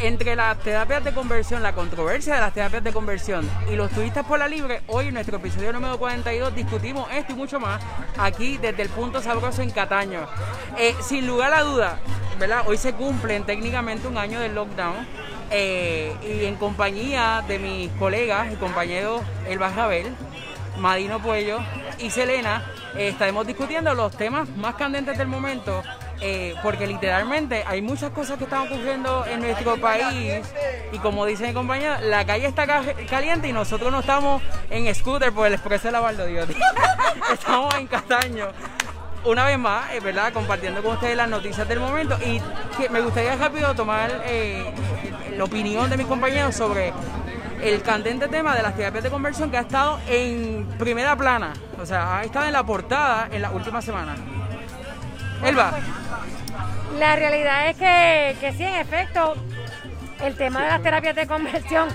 entre las terapias de conversión, la controversia de las terapias de conversión y los turistas por la libre, hoy en nuestro episodio número 42 discutimos esto y mucho más aquí desde el punto sabroso en Cataño. Eh, sin lugar a duda, ¿verdad? Hoy se cumplen técnicamente un año del lockdown eh, y en compañía de mis colegas y compañeros Elba Rabel, Madino Puello y Selena, eh, estaremos discutiendo los temas más candentes del momento eh, porque literalmente hay muchas cosas que están ocurriendo en nuestro país y como dice mi compañera, la calle está caliente y nosotros no estamos en scooter por el expreso de la Valdodiotti. estamos en Castaño. Una vez más, eh, ¿verdad? Compartiendo con ustedes las noticias del momento y me gustaría rápido tomar eh, la opinión de mis compañeros sobre el candente tema de las terapias de conversión que ha estado en primera plana, o sea, ha estado en la portada en las últimas semanas. Elba. La realidad es que, que sí, en efecto, el tema de las terapias de conversión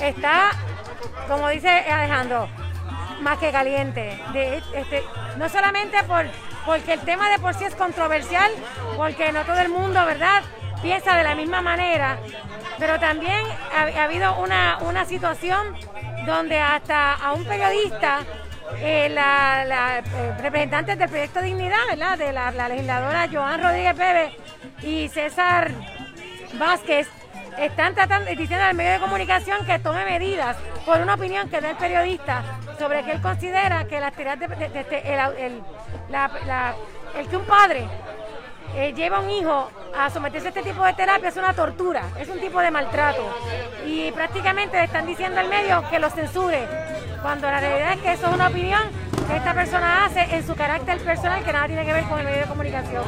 está, como dice Alejandro, más que caliente. Este, no solamente por, porque el tema de por sí es controversial, porque no todo el mundo, ¿verdad?, piensa de la misma manera, pero también ha, habido una, una situación donde hasta a un periodista eh, la, eh, representantes del proyecto Dignidad, ¿verdad? De la, legisladora Joan Rodríguez Pérez y César Vázquez, están tratando, diciendo al medio de comunicación que tome medidas por una opinión que da el periodista sobre que él considera que las terapias de, el, el que un padre eh, lleva a un hijo a someterse a este tipo de terapia es una tortura, es un tipo de maltrato. Y prácticamente le están diciendo al medio que lo censure, cuando la realidad es que eso es una opinión que esta persona hace en su carácter personal que nada tiene que ver con el medio de comunicación.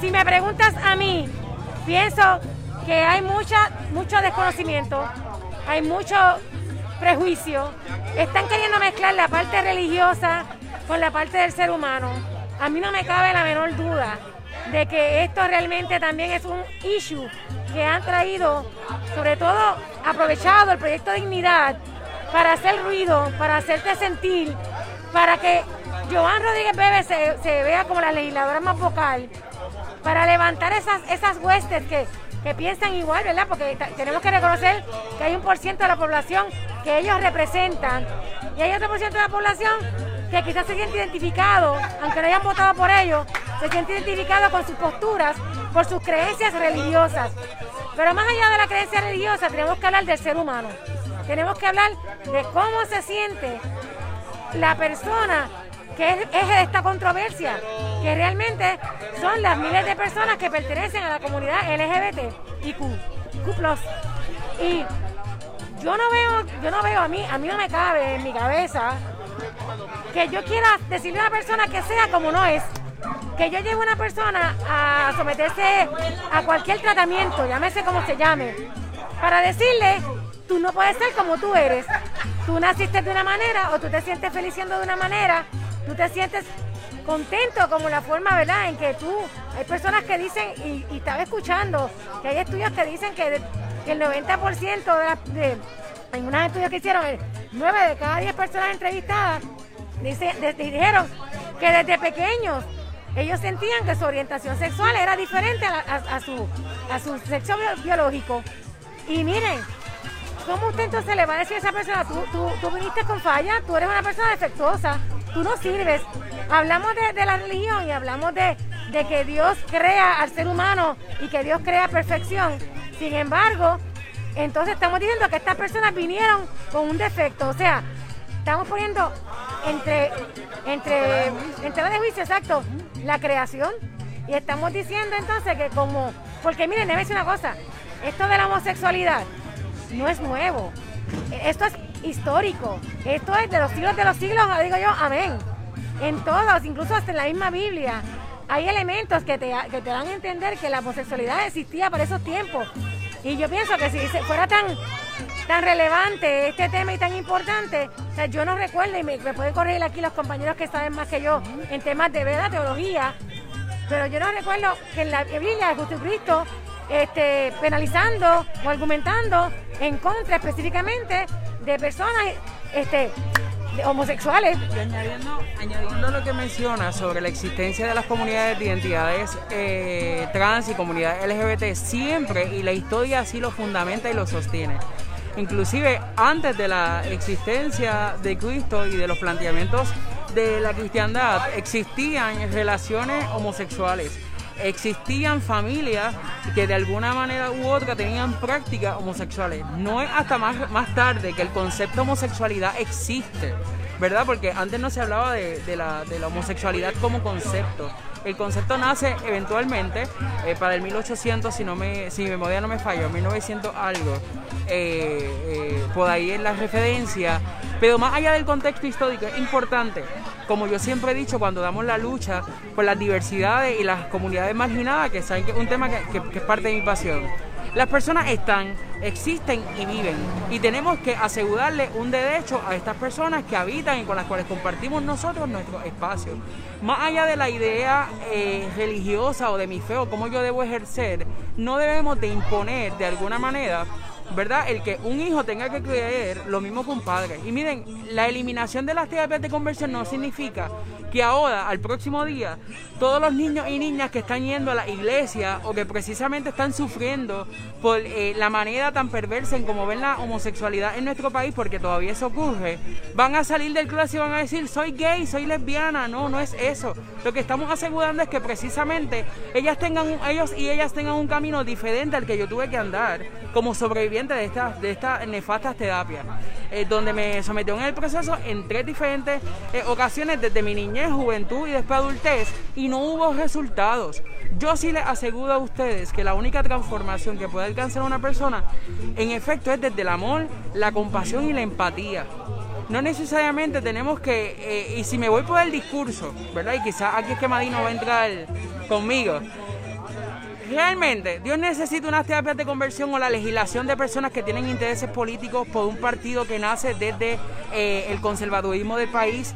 Si me preguntas a mí, pienso que hay mucha, mucho desconocimiento, hay mucho prejuicio, están queriendo mezclar la parte religiosa con la parte del ser humano. A mí no me cabe la menor duda de que esto realmente también es un issue que han traído, sobre todo aprovechado el proyecto Dignidad para hacer ruido, para hacerte sentir, para que Joan Rodríguez Bebe se, vea como la legisladora más vocal, para levantar esas, esas huestes que, que piensan igual, ¿verdad? Porque tenemos que reconocer que hay un por ciento de la población que ellos representan y hay otro por ciento de la población que quizás se siente identificado, aunque no hayan votado por ellos, se siente identificado con sus posturas, por sus creencias religiosas. Pero más allá de la creencia religiosa, tenemos que hablar del ser humano. Tenemos que hablar de cómo se siente la persona que es eje de esta controversia, que realmente son las miles de personas que pertenecen a la comunidad LGBT y Q, Q+. Y yo no veo, yo no veo a mí, a mí no me cabe en mi cabeza que yo quiera decirle a una persona que sea como no es. Que yo lleve a una persona a someterse a cualquier tratamiento, llámese como se llame, para decirle, tú no puedes ser como tú eres. Tú naciste de una manera o tú te sientes feliz siendo de una manera, tú te sientes contento como la forma, ¿verdad? En que tú, hay personas que dicen, y, estaba escuchando, que hay estudios que dicen que, el 90% de, de, en unos estudios que hicieron, 9 de cada 10 personas entrevistadas Dice, dijeron que desde pequeños ellos sentían que su orientación sexual era diferente a, su, a su sexo biológico. Y miren, ¿cómo usted entonces le va a decir a esa persona, tú, tú, viniste con falla, tú eres una persona defectuosa, tú no sirves? Hablamos de, la religión y hablamos de, de que Dios crea al ser humano y que Dios crea perfección. Sin embargo, entonces estamos diciendo que estas personas vinieron con un defecto. O sea, estamos poniendo entre, entre, entre de juicio, exacto, la creación. Y estamos diciendo entonces que como, porque miren, déjeme decir una cosa, esto de la homosexualidad no es nuevo, esto es histórico, esto es de los siglos de los siglos, digo yo, amén. En todos, incluso hasta en la misma Biblia, hay elementos que te, que te dan a entender que la homosexualidad existía para esos tiempos. Y yo pienso que si fuera tan tan relevante este tema y tan importante. Yo no recuerdo, y me, pueden corregir aquí los compañeros que saben más que yo en temas de verdad, teología, pero yo no recuerdo que en la Biblia de Jesucristo este, penalizando o argumentando en contra específicamente de personas este, homosexuales. Y añadiendo, añadiendo lo que menciona sobre la existencia de las comunidades de identidades eh, trans y comunidades LGBT, siempre, y la historia así lo fundamenta y lo sostiene. Inclusive antes de la existencia de Cristo y de los planteamientos de la cristiandad, existían relaciones homosexuales existían familias que de alguna manera u otra tenían prácticas homosexuales. No es hasta más, más tarde que el concepto homosexualidad existe, ¿verdad? Porque antes no se hablaba de, la, de la homosexualidad como concepto. El concepto nace eventualmente eh, para el 1800, si, no me, si mi memoria no me falla, 1900 algo. Eh, eh, por ahí es la referencia. Pero más allá del contexto histórico, es importante, como yo siempre he dicho, cuando damos la lucha por las diversidades y las comunidades marginadas, que es un tema que es parte de mi pasión. Las personas están, existen y viven. Y tenemos que asegurarle un derecho a estas personas que habitan y con las cuales compartimos nosotros nuestro espacio. Más allá de la idea eh, religiosa o de mi fe o cómo yo debo ejercer, no debemos de imponer de alguna manera ¿verdad? El que un hijo tenga que creer lo mismo que un padre. Y miren, la eliminación de las terapias de conversión no significa que ahora, al próximo día, todos los niños y niñas que están yendo a la iglesia o que precisamente están sufriendo por eh, la manera tan perversa en cómo ven la homosexualidad en nuestro país, porque todavía eso ocurre, van a salir del clase y van a decir, soy gay, soy lesbiana. No, no es eso. Lo que estamos asegurando es que precisamente ellas tengan, ellos y ellas tengan un camino diferente al que yo tuve que andar como sobreviviente de estas nefastas terapias, eh, donde me sometió en el proceso en tres diferentes eh, ocasiones desde mi niñez, juventud y después adultez y hubo resultados. Yo sí les aseguro a ustedes que la única transformación que puede alcanzar una persona en efecto es desde el amor, la compasión y la empatía no necesariamente tenemos que, eh, y si me voy por el discurso, ¿verdad? Y quizás aquí es que Madino va a entrar conmigo, realmente Dios necesita unas terapias de conversión o la legislación de personas que tienen intereses políticos por un partido que nace desde eh, el conservadurismo del país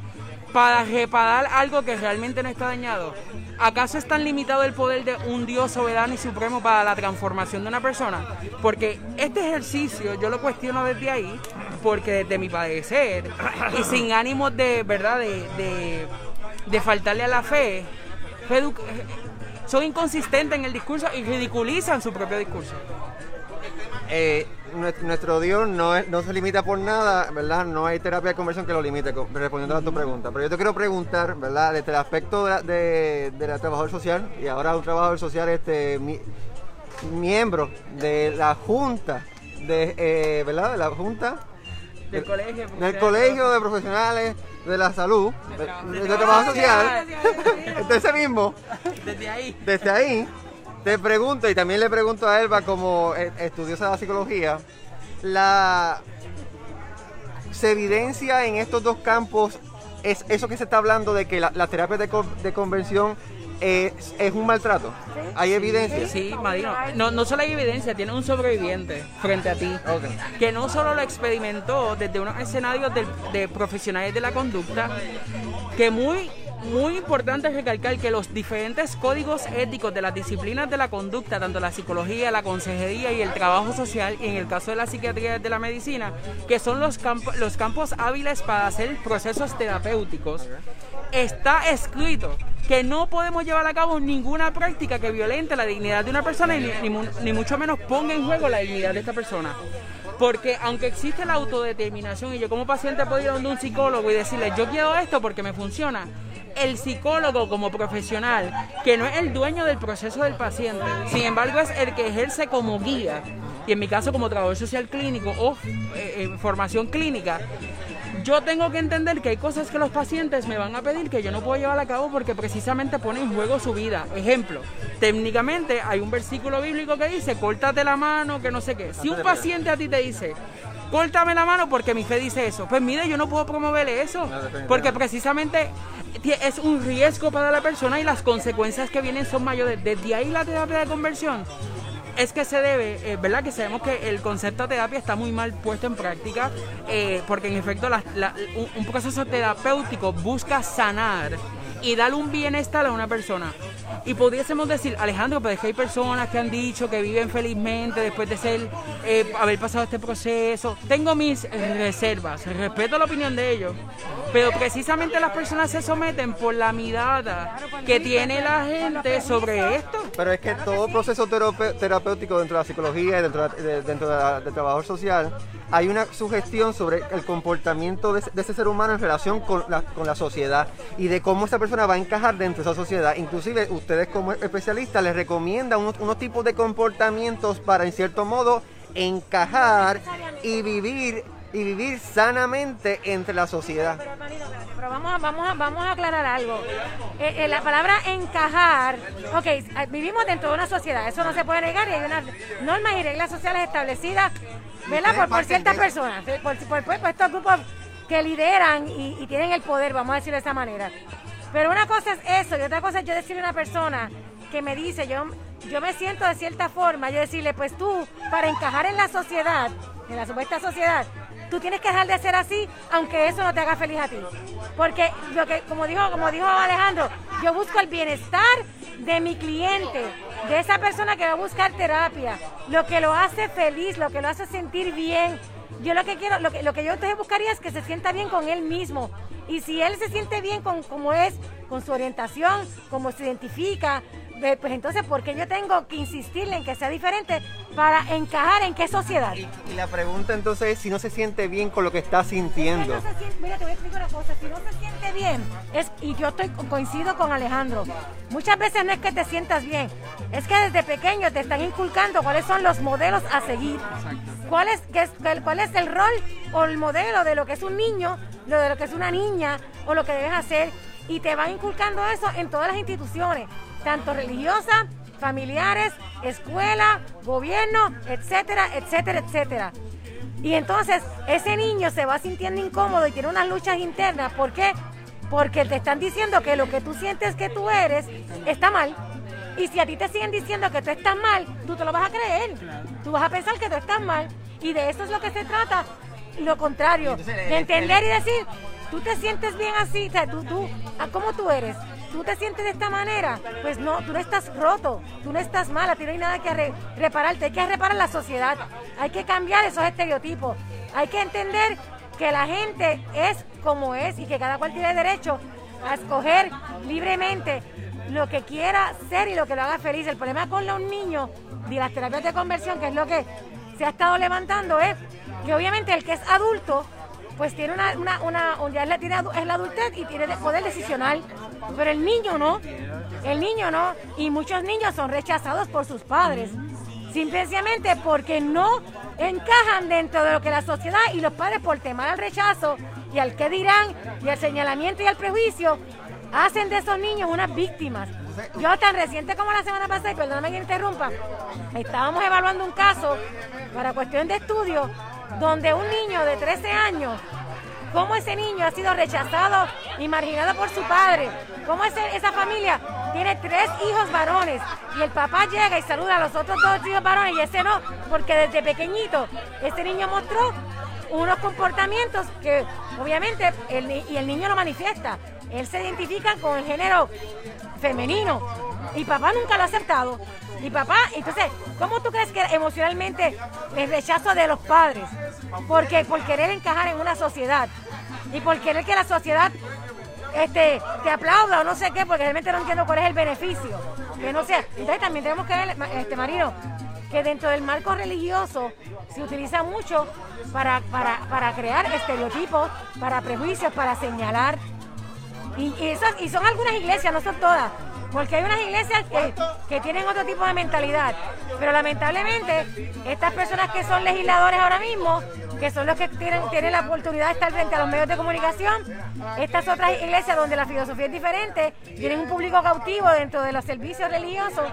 para reparar algo que realmente no está dañado. ¿Acaso es tan limitado el poder de un Dios soberano y supremo para la transformación de una persona? Porque este ejercicio yo lo cuestiono desde ahí, porque desde mi padecer y sin ánimo de, ¿verdad?, de, de faltarle a la fe, son inconsistentes en el discurso y ridiculizan su propio discurso. Eh, nuestro Dios no, no se limita por nada, ¿verdad? No hay terapia de conversión que lo limite, respondiendo a tu pregunta. Pero yo te quiero preguntar, ¿verdad? Desde el aspecto de, la trabajador social, y ahora un trabajador social, este, miembro de la Junta, de, eh, ¿verdad? De la Junta. Del, colegio. Del colegio de profesionales de la salud, de, trabajo social, de ese mismo, desde ahí, desde ahí, te pregunto, y también le pregunto a Elba como e, estudiosa de la psicología, la se evidencia en estos dos campos es eso que se está hablando de que la, terapia de, de conversión es, es un maltrato. ¿Hay evidencia? Sí, Madino. No, no solo hay evidencia, tiene un sobreviviente frente a ti. Que no solo lo experimentó desde unos escenarios de, de profesionales de la conducta, que muy muy importante recalcar que los diferentes códigos éticos de las disciplinas de la conducta, tanto la psicología, la consejería y el trabajo social, y en el caso de la psiquiatría de la medicina, que son los, campos hábiles para hacer procesos terapéuticos, está escrito que no podemos llevar a cabo ninguna práctica que violente la dignidad de una persona y ni, mucho menos ponga en juego la dignidad de esta persona. Porque aunque existe la autodeterminación y yo como paciente puedo ir a un psicólogo y decirle yo quiero esto porque me funciona, el psicólogo como profesional, que no es el dueño del proceso del paciente, sin embargo es el que ejerce como guía, y en mi caso como trabajador social clínico o eh, formación clínica, yo tengo que entender que hay cosas que los pacientes me van a pedir que yo no puedo llevar a cabo porque precisamente pone en juego su vida. Ejemplo, técnicamente hay un versículo bíblico que dice, córtate la mano, que no sé qué. Si un paciente a ti te dice, córtame la mano porque mi fe dice eso, pues mire, yo no puedo promoverle eso, porque precisamente es un riesgo para la persona y las consecuencias que vienen son mayores. Desde ahí la terapia de conversión es que se debe, eh, ¿verdad? Que sabemos que el concepto de terapia está muy mal puesto en práctica, eh, porque en efecto un, proceso terapéutico busca sanar y darle un bienestar a una persona. Y pudiésemos decir, Alejandro, pero es que hay personas que han dicho que viven felizmente después de ser, eh, haber pasado este proceso. Tengo mis reservas, respeto la opinión de ellos, pero precisamente las personas se someten por la mirada que tiene la gente sobre esto. Pero es que todo proceso terapé- terapéutico dentro de la psicología y dentro, de- dentro de del trabajador social, hay una sugestión sobre el comportamiento de, de ese ser humano en relación con la, con la sociedad y de cómo esa persona va a encajar dentro de esa sociedad. Inclusive ustedes como especialistas les recomiendan unos, unos tipos de comportamientos para en cierto modo encajar y vivir y vivir sanamente entre la sociedad. Pero, vamos a, vamos a, vamos a aclarar algo. Eh, eh, la palabra encajar, ok, eh, vivimos dentro de una sociedad, eso no se puede negar y hay unas normas y reglas sociales establecidas, ¿verdad? Por, por ciertas personas, eh, por, por- por- por estos grupos que lideran y, y tienen el poder, vamos a decirlo de esa manera. Pero una cosa es eso y otra cosa es yo decirle a una persona que me dice, yo, yo me siento de cierta forma, yo decirle, pues tú, para encajar en la sociedad, en la supuesta sociedad, tú tienes que dejar de ser así, aunque eso no te haga feliz a ti. Porque lo que, como dijo, como dijo Alejandro, yo busco el bienestar de mi cliente, de esa persona que va a buscar terapia, lo que lo hace feliz, lo que lo hace sentir bien. Yo lo que quiero, lo que, lo que yo entonces buscaría es que se sienta bien con él mismo. Y si él se siente bien con cómo es, con su orientación, cómo se identifica, pues entonces, ¿por qué yo tengo que insistirle en que sea diferente para encajar en qué sociedad? Y la pregunta entonces es si no se siente bien con lo que está sintiendo. Es que no se siente- mira, te voy a explicar una cosa. Si no se siente bien, es, y yo estoy coincido con Alejandro, muchas veces no es que te sientas bien, es que desde pequeño te están inculcando cuáles son los modelos a seguir. ¿Cuál es, qué es- cuál- cuál es el rol o el modelo de lo que es un niño, lo de lo que es una niña o lo que debes hacer? Y te van inculcando eso en todas las instituciones, tanto religiosas, familiares, escuela, gobierno, etcétera, etcétera, etcétera. Y entonces ese niño se va sintiendo incómodo y tiene unas luchas internas. ¿Por qué? Porque te están diciendo que lo que tú sientes que tú eres está mal. Y si a ti te siguen diciendo que tú estás mal, tú te lo vas a creer. Tú vas a pensar que tú estás mal. Y de eso es lo que se trata. Lo contrario, de entender y decir, tú te sientes bien así, o sea, tú, tú, ¿a ¿cómo tú eres? ¿Tú te sientes de esta manera? Pues no, tú no estás roto, tú no estás mal, a ti no hay nada que re- repararte, hay que reparar la sociedad, hay que cambiar esos estereotipos, hay que entender que la gente es como es y que cada cual tiene derecho a escoger libremente lo que quiera ser y lo que lo haga feliz. El problema con los niños y las terapias de conversión, que es lo que se ha estado levantando, es que obviamente el que es adulto, pues tiene una, una, una un- ya es la, es la adultez y tiene de- poder decisional, pero el niño no, el niño no, y muchos niños son rechazados por sus padres, simplemente porque no encajan dentro de lo que la sociedad y los padres por temor al rechazo y al qué dirán y al señalamiento y al prejuicio, hacen de esos niños unas víctimas. Yo tan reciente como la semana pasada, y perdóname que interrumpa, estábamos evaluando un caso para cuestión de estudio donde un niño de 13 años, cómo ese niño ha sido rechazado y marginado por su padre, cómo esa familia tiene tres hijos varones y el papá llega y saluda a los otros dos hijos varones y ese no, porque desde pequeñito ese niño mostró unos comportamientos que obviamente el, y el niño lo manifiesta. Él se identifica con el género femenino y papá nunca lo ha aceptado. Y papá, entonces, ¿cómo tú crees que emocionalmente el rechazo de los padres? Porque por querer encajar en una sociedad y por querer que la sociedad este, te aplauda o no sé qué, porque realmente no entiendo cuál es el beneficio. Que no sea. Entonces también tenemos que ver, este Marino, que dentro del marco religioso se utiliza mucho para, para, para crear estereotipos, para prejuicios, para señalar. Y, y y son algunas iglesias, no son todas. Porque hay unas iglesias que, que tienen otro tipo de mentalidad. Pero lamentablemente, estas personas que son legisladores ahora mismo, que son los que tienen, tienen la oportunidad de estar frente a los medios de comunicación, estas otras iglesias donde la filosofía es diferente, tienen un público cautivo dentro de los servicios religiosos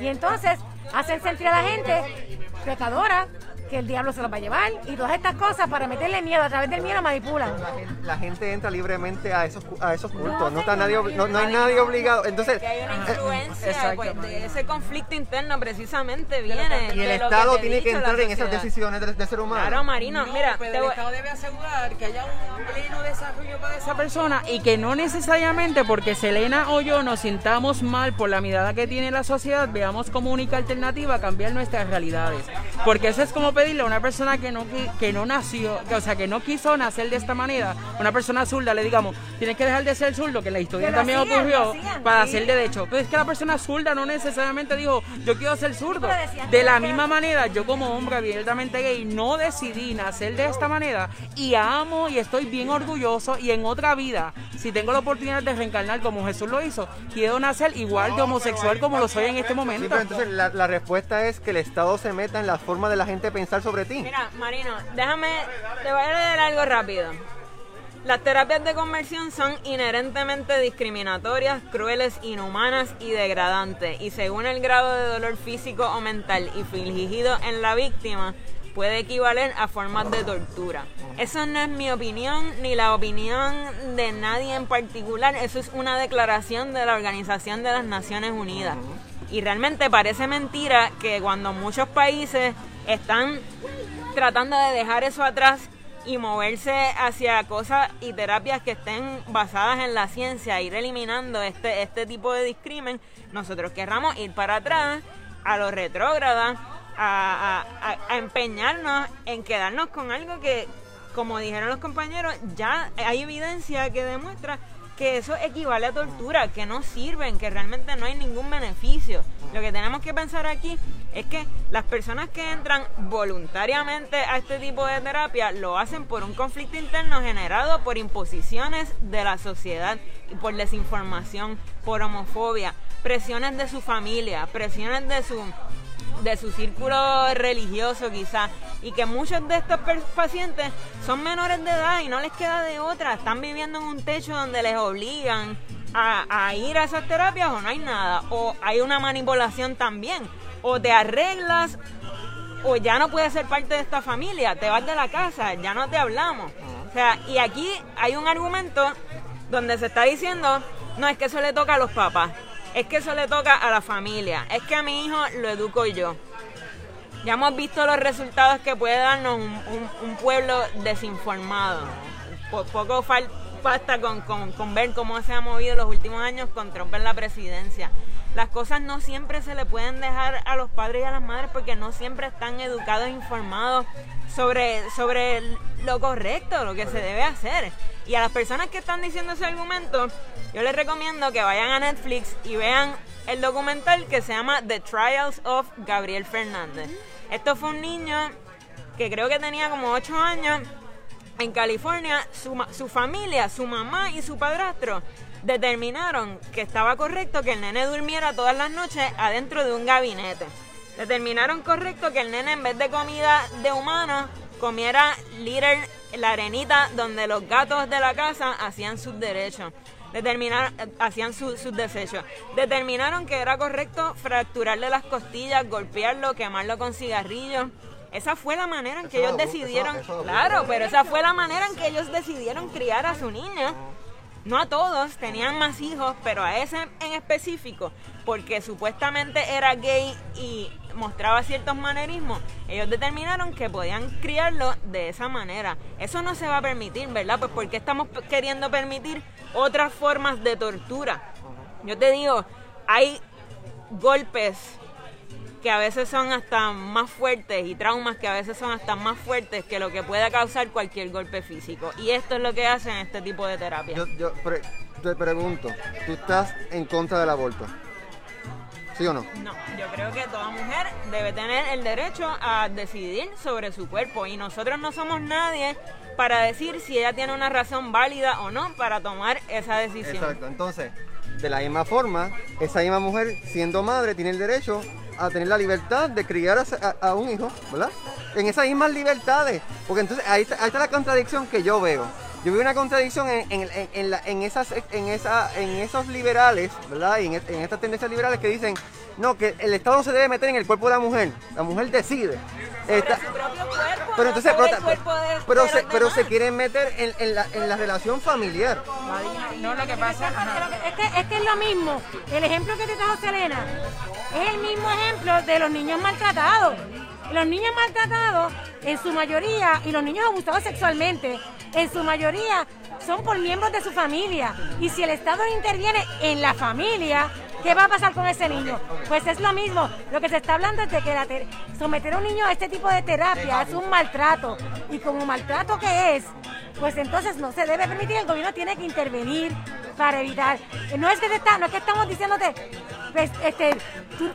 y entonces hacen sentir a la gente pecadora, que el diablo se los va a llevar y todas estas cosas para meterle miedo. A través del miedo manipulan. La gente, la gente entra libremente a esos, cu- a esos cultos, no, está nadie, no, no hay nadie obligado. Entonces, Que hay una eh, influencia pues, de ese conflicto interno precisamente viene y el de Estado tiene que entrar en esas decisiones del, del ser humano. Claro, Marino, No, mira, pero te el voy- Estado debe asegurar que haya un pleno desarrollo para esa persona y que no necesariamente porque Selena o yo nos sintamos mal por la mirada que tiene la sociedad, veamos como única alternativa cambiar nuestras realidades. Porque eso es como pedirle a una persona que no, que no nació, que, o sea, que no quiso nacer de esta manera, una persona zurda, le digamos, tienes que dejar de ser zurdo, que en la historia también ocurrió, hacían, para sí. hacer derecho. Pero es que la persona zurda no necesariamente dijo, yo quiero ser zurdo. De la misma manera, yo como hombre abiertamente gay no decidí nacer de esta manera y amo y estoy bien orgulloso y en otra vida, si tengo la oportunidad de reencarnar como Jesús lo hizo, quiero nacer igual de homosexual como lo soy en este Sí, momento. pero entonces la, la respuesta es que el Estado se meta en la forma de la gente pensar sobre ti. Mira, Marino, déjame, te voy a leer algo rápido. Las terapias de conversión son inherentemente discriminatorias, crueles, inhumanas y degradantes. Y según el grado de dolor físico o mental infligido en la víctima, puede equivaler a formas de tortura. Eso no es mi opinión ni la opinión de nadie en particular. Eso es una declaración de la Organización de las Naciones Unidas. Y realmente parece mentira que cuando muchos países están tratando de dejar eso atrás y moverse hacia cosas y terapias que estén basadas en la ciencia, ir eliminando este, este tipo de discrimen, nosotros querramos ir para atrás a lo retrógrada, a, a- a- a empeñarnos en quedarnos con algo que, como dijeron los compañeros, ya hay evidencia que demuestra que eso equivale a tortura, que no sirven, que realmente no hay ningún beneficio. Lo que tenemos que pensar aquí es que las personas que entran voluntariamente a este tipo de terapia lo hacen por un conflicto interno generado por imposiciones de la sociedad por desinformación, por homofobia, presiones de su familia, presiones de su de su círculo religioso quizás y que muchos de estos pacientes son menores de edad y no les queda de otra, están viviendo en un techo donde les obligan a, a ir a esas terapias o no hay nada, o hay una manipulación también, o te arreglas o ya no puedes ser parte de esta familia, te vas de la casa, ya no te hablamos. O sea, y aquí hay un argumento donde se está diciendo, no es que eso le toca a los papás, es que eso le toca a la familia, es que a mi hijo lo educo yo. Ya hemos visto los resultados que puede darnos un, pueblo desinformado. Po- poco fal- basta con, con- con ver cómo se ha movido los últimos años con Trump en la presidencia. Las cosas no siempre se le pueden dejar a los padres y a las madres porque no siempre están educados e informados sobre, sobre lo correcto, lo que se debe hacer. Y a las personas que están diciendo ese argumento, yo les recomiendo que vayan a Netflix y vean el documental que se llama The Trials of Gabriel Fernández. Esto fue un niño que creo que tenía como 8 años en California. Su, su familia, su mamá y su padrastro determinaron que estaba correcto que el nene durmiera todas las noches adentro de un gabinete. Determinaron correcto que el nene en vez de comida de humano comiera litter, la arenita donde los gatos de la casa hacían sus derechos. Determinaron, eh, hacían su- sus desechos. Determinaron que era correcto fracturarle las costillas, golpearlo, quemarlo con cigarrillos. Esa fue la manera en que Eso ellos decidieron, eso- eso claro, pero esa fue la manera en que ellos decidieron criar a su niño. No a todos, tenían más hijos, pero a ese en específico, porque supuestamente era gay y mostraba ciertos manerismos, ellos determinaron que podían criarlo de esa manera. Eso no se va a permitir, ¿verdad? Pues porque estamos queriendo permitir otras formas de tortura. Yo te digo, hay golpes que a veces son hasta más fuertes y traumas que a veces son hasta más fuertes que lo que pueda causar cualquier golpe físico. Y esto es lo que hacen este tipo de terapia. Yo, yo pre- te pregunto, ¿tú estás en contra del aborto? ¿Sí o no? No, yo creo que toda mujer debe tener el derecho a decidir sobre su cuerpo y nosotros no somos nadie para decir si ella tiene una razón válida o no para tomar esa decisión. Exacto. Entonces, de la misma forma, esa misma mujer, siendo madre, tiene el derecho a tener la libertad de criar a, a- a un hijo, ¿verdad? En esas mismas libertades. Porque entonces ahí está, ahí está la contradicción que yo veo. Yo veo una contradicción en, en- en- en la- en esas, en, esa, en esos liberales, ¿verdad? Y en, en estas tendencias liberales que dicen, no, que el Estado no se debe meter en el cuerpo de la mujer. La mujer decide. Su propio Pero entonces, pero, el cuerpo de- pero de se, pero se quieren meter en, en la, en la relación familiar. No lo que pasa. ajá. Es que, es que es lo mismo. El ejemplo que te trajo Selena es el mismo ejemplo de los niños maltratados. Los niños maltratados, en su mayoría, y los niños abusados sexualmente, en su mayoría son por miembros de su familia. Y si el Estado interviene en la familia, ¿qué va a pasar con ese niño? Pues es lo mismo. Lo que se está hablando es de que la te- someter a un niño a este tipo de terapia es un maltrato. Y como maltrato que es, pues entonces no se debe permitir, el gobierno tiene que intervenir para evitar. No es que, te está, no es que estamos diciéndote, pues, este, tú,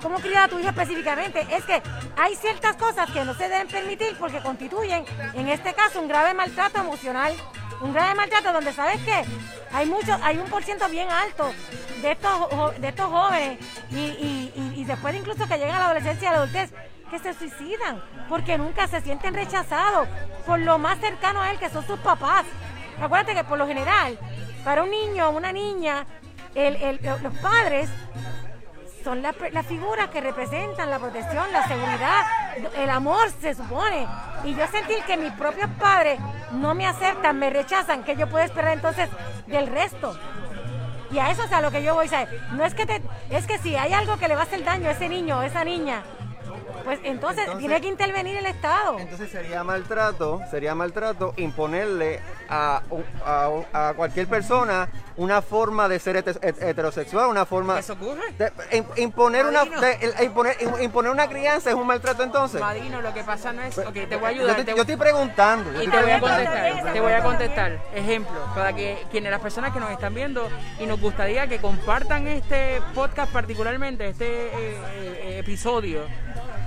cómo criar a tu hijo específicamente, es que hay ciertas cosas que no se deben permitir porque constituyen, en este caso, un grave maltrato emocional. Un grave maltrato donde, ¿sabes qué? Hay mucho, hay un por ciento bien alto de estos, de estos jóvenes y después incluso que llegan a la adolescencia y a la adultez, se suicidan porque nunca se sienten rechazados por lo más cercano a él que son sus papás. Acuérdate que por lo general, para un niño o una niña, los padres son las figuras que representan la protección, la seguridad, el amor, se supone. Y yo sentir que mis propios padres no me aceptan, me rechazan, que yo puedo esperar entonces del resto. Y a eso es a lo que yo voy a. No es que te, es que si hay algo que le va a hacer daño a ese niño o esa niña, pues entonces, Entonces- tiene que intervenir el Estado. Entonces sería maltrato, sería maltrato imponerle a, a- a cualquier persona una forma de ser hete- het- heterosexual, una forma... ¿Eso ocurre? de- imponer, una, de- el- imponer, im- imponer una crianza es un maltrato entonces. Madino, lo que pasa no es. Ok, te voy a Yo, ayudar. te- te- yo estoy preguntando. yo Y te voy a contestar, te voy a contestar. Ejemplo, para que quienes las personas que nos están viendo y nos gustaría que compartan este podcast particularmente, este eh, eh, episodio,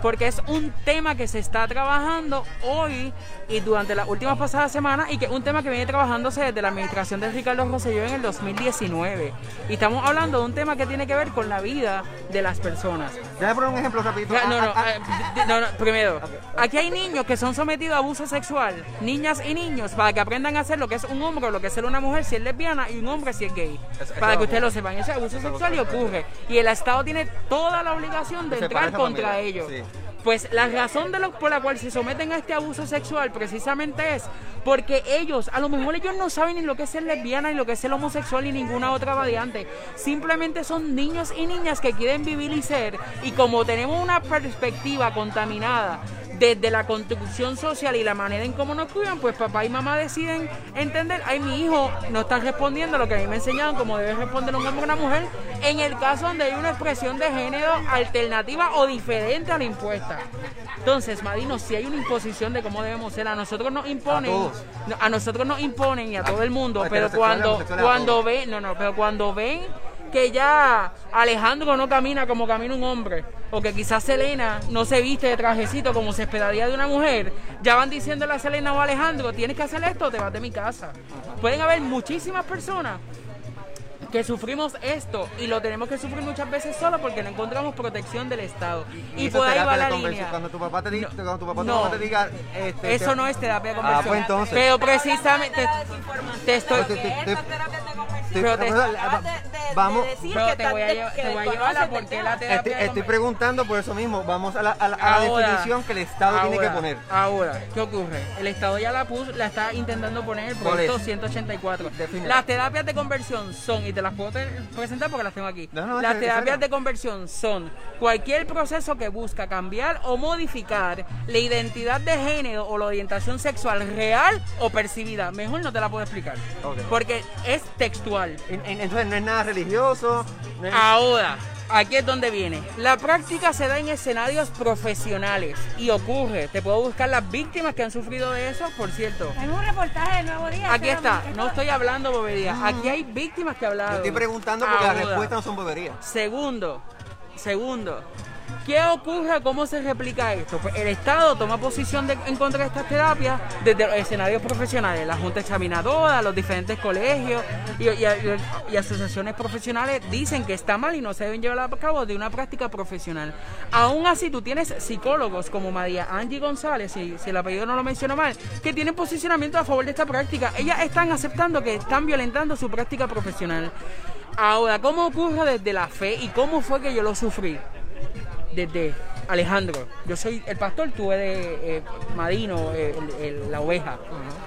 porque es un tema que se está trabajando hoy y durante las últimas pasadas semanas y que es un tema que viene trabajándose desde la administración de Ricardo Rosselló en el 2019. Y estamos hablando de un tema que tiene que ver con la vida de las personas. Déjame poner un ejemplo rapidito. Ya, No, Ah, no, ah, eh, di- no, no, primero, aquí hay niños que son sometidos a abuso sexual, niñas y niños, para que aprendan a hacer lo que es un hombre o lo que es ser una mujer si es lesbiana y un hombre si es gay. Para que ustedes lo sepan, ese abuso sexual y ocurre. Y el Estado tiene toda la obligación de entrar contra ellos. sí. Pues la razón de lo, por la cual se someten a este abuso sexual precisamente es porque ellos, a lo mejor ellos no saben ni lo que es ser lesbiana, ni lo que es ser homosexual, ni ninguna otra variante. Simplemente son niños y niñas que quieren vivir y ser. Y como tenemos una perspectiva contaminada desde la construcción social y la manera en cómo nos cuidan, pues papá y mamá deciden entender, ay, mi hijo no está respondiendo a lo que a mí me enseñaron como debe responder un hombre o una mujer, en el caso donde hay una expresión de género alternativa o diferente a la impuesta. Entonces, Madino, si hay una imposición de cómo debemos ser, a nosotros nos imponen, A a nosotros nos imponen y a todo el mundo, a pero cuando, a cuando ven, no, no, pero cuando ven que ya Alejandro no camina como camina un hombre, o que quizás Selena no se viste de trajecito como se esperaría de una mujer, ya van diciéndole a Selena o a Alejandro, tienes que hacer esto o te vas de mi casa. Pueden haber muchísimas personas que sufrimos esto y lo tenemos que sufrir muchas veces solo porque no encontramos protección del Estado. Y, eso por ahí va la conversión. línea. Cuando tu papá te, di- No. cuando tu papá, tu te diga... Este, Eso te- no es terapia de Ah, conversión. pues entonces. Pero precisamente desinformación. te estoy... Te- te- te- de vamos- de- decir que te voy a llevar- te voy a la terapia Estoy, preguntando por eso mismo. Vamos a la, a la- a la Ahora- definición que el Estado tiene que poner. Ahora, ¿qué ocurre? El Estado ya la puso, la está intentando poner el ¿Cuál proyecto es? 184. Defínela. Las terapias de conversión son, y te las puedo presentar porque las tengo aquí. No, no, las es- terapias es- de conversión son cualquier proceso que busca cambiar o modificar la identidad de género o la orientación sexual real o percibida. Mejor no te la puedo explicar. Porque es textual. En- en- Entonces no es nada religioso. Ahora, aquí es donde viene. La práctica se da en escenarios profesionales y ocurre. Te puedo buscar las víctimas que han sufrido de eso, por cierto. En un reportaje del Nuevo Día. Aquí está, no estoy hablando bobería. Aquí hay víctimas que Yo hablaron. estoy preguntando porque las respuestas no son boberías. Segundo, segundo. ¿Qué ocurre? ¿Cómo se replica esto? Pues el Estado toma posición en contra de estas terapias desde los escenarios profesionales, la Junta Examinadora, los diferentes colegios y asociaciones profesionales dicen que está mal y no se deben llevar a cabo de una práctica profesional. Aún así, tú tienes psicólogos como María Angie González, si, si el apellido no lo menciono mal, que tienen posicionamiento a favor de esta práctica. Ellas están aceptando que están violentando su práctica profesional. Ahora, ¿cómo ocurre desde la fe y cómo fue que yo lo sufrí? Desde Alejandro, yo soy el pastor, tú eres eh, Madino, eh, el- el- la oveja.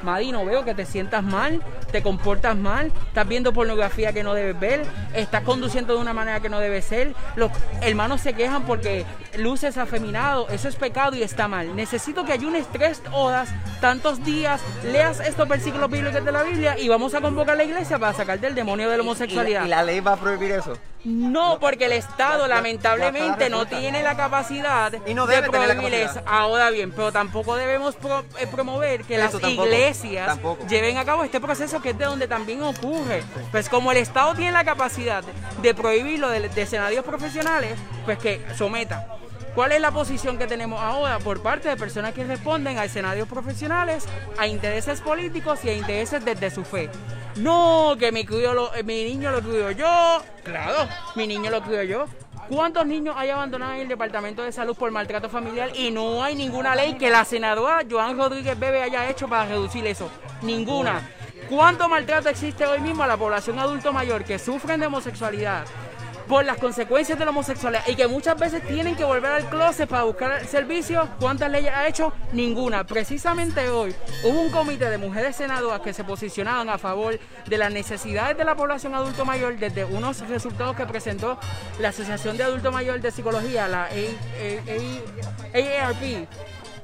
Madino, veo que te sientas mal, te comportas mal, estás viendo pornografía que no debes ver, estás conduciendo de una manera que no debe ser. Los hermanos se quejan porque luces afeminado, eso es pecado y está mal. Necesito que ayunes tres horas, tantos días, leas estos versículos bíblicos de la Biblia y vamos a convocar a la iglesia para sacar del demonio de la homosexualidad. ¿Y, y la ley va a prohibir eso? No, porque el Estado lamentablemente la no tiene la capacidad Y no de debe la prohibir eso. Ahora bien, pero tampoco debemos pro- eh, promover que Eso las tampoco, iglesias tampoco. lleven a cabo este proceso que es de donde también ocurre. Pues como el Estado tiene la capacidad de prohibirlo de, de escenarios profesionales, pues que someta. ¿Cuál es la posición que tenemos ahora por parte de personas que responden a escenarios profesionales, a intereses políticos y a intereses desde su fe? No, que mi, cuido mi niño lo cuido yo. Claro, mi niño lo cuido yo. ¿Cuántos niños hay abandonados en el Departamento de Salud por maltrato familiar y no hay ninguna ley que la senadora Joan Rodríguez Bebe haya hecho para reducir eso? Ninguna. ¿Cuánto maltrato existe hoy mismo a la población adulto mayor que sufren de homosexualidad? Por las consecuencias de la homosexualidad y que muchas veces tienen que volver al closet para buscar servicios. ¿Cuántas leyes ha hecho? Ninguna. Precisamente hoy hubo un comité de mujeres senadoras que se posicionaron a favor de las necesidades de la población adulto mayor desde unos resultados que presentó la Asociación de Adulto Mayor de Psicología, la AARP.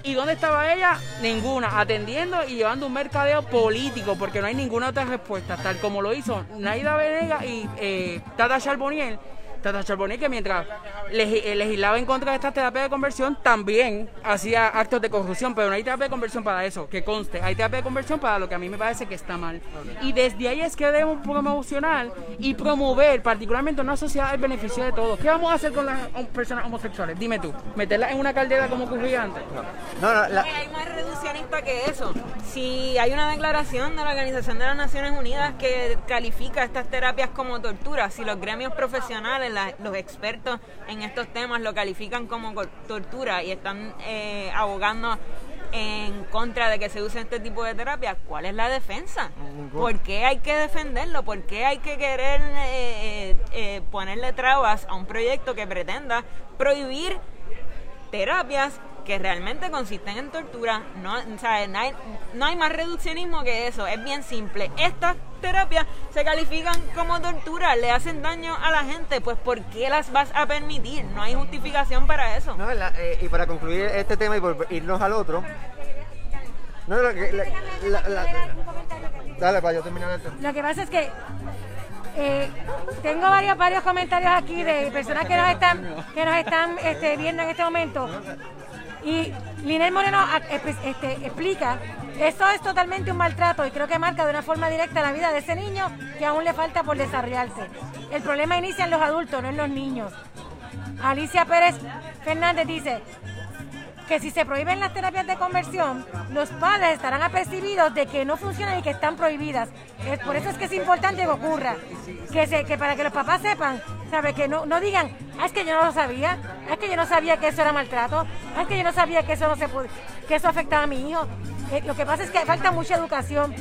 ¿Y dónde estaba ella? Ninguna, atendiendo y llevando un mercadeo político, porque no hay ninguna otra respuesta, tal como lo hizo Naida Venega y eh, Tata Charbonnier. Tata Charbonnier que mientras legi- eh, legislaba en contra de esta terapia de conversión, también hacía actos de corrupción, pero no hay terapia de conversión para eso, que conste, hay terapia de conversión para lo que a mí me parece que está mal. Y desde ahí es que debemos promocionar y promover particularmente una sociedad al beneficio de todos. ¿Qué vamos a hacer con las personas homosexuales? Dime tú, meterlas en una caldera como ocurría antes. No, no, la- Hay más reduccionista que eso. Si hay una declaración de la Organización de las Naciones Unidas que califica estas terapias como tortura, si los gremios profesionales, la- los expertos en estos temas lo califican como co- tortura y están eh, abogando en contra de que se use este tipo de terapia, ¿cuál es la defensa? ¿Por qué hay que defenderlo? ¿Por qué hay que querer eh, eh, eh, ponerle trabas a un proyecto que pretenda prohibir terapias que realmente consisten en tortura. No, o sea, no, hay, no hay más reduccionismo que eso. Es bien simple. Estas terapias se califican como tortura, le hacen daño a la gente. Pues ¿por qué las vas a permitir? No hay justificación para eso. no, la- eh, y para concluir este tema y volver- irnos al otro. No, la- la- dale, para yo terminar esto. Lo que pasa es que eh, tengo varios, varios comentarios aquí de personas que nos están, que nos están este, viendo en este momento. Y Linel Moreno a- espe- este, explica, esto es totalmente un maltrato y creo que marca de una forma directa la vida de ese niño que aún le falta por desarrollarse. El problema inicia en los adultos, no en los niños. Alicia Pérez Fernández dice, que si se prohíben las terapias de conversión, los padres estarán apercibidos de que no funcionan y que están prohibidas. Por eso es que es importante que ocurra. Que, se, que para que los papás sepan, ¿sabe? Que no, no digan, ah, es que yo no lo sabía, ah, es que yo no sabía que eso era maltrato, ah, es que yo no sabía que eso no se puede, que eso afectaba a mi hijo. Eh, lo que pasa es que falta mucha educación.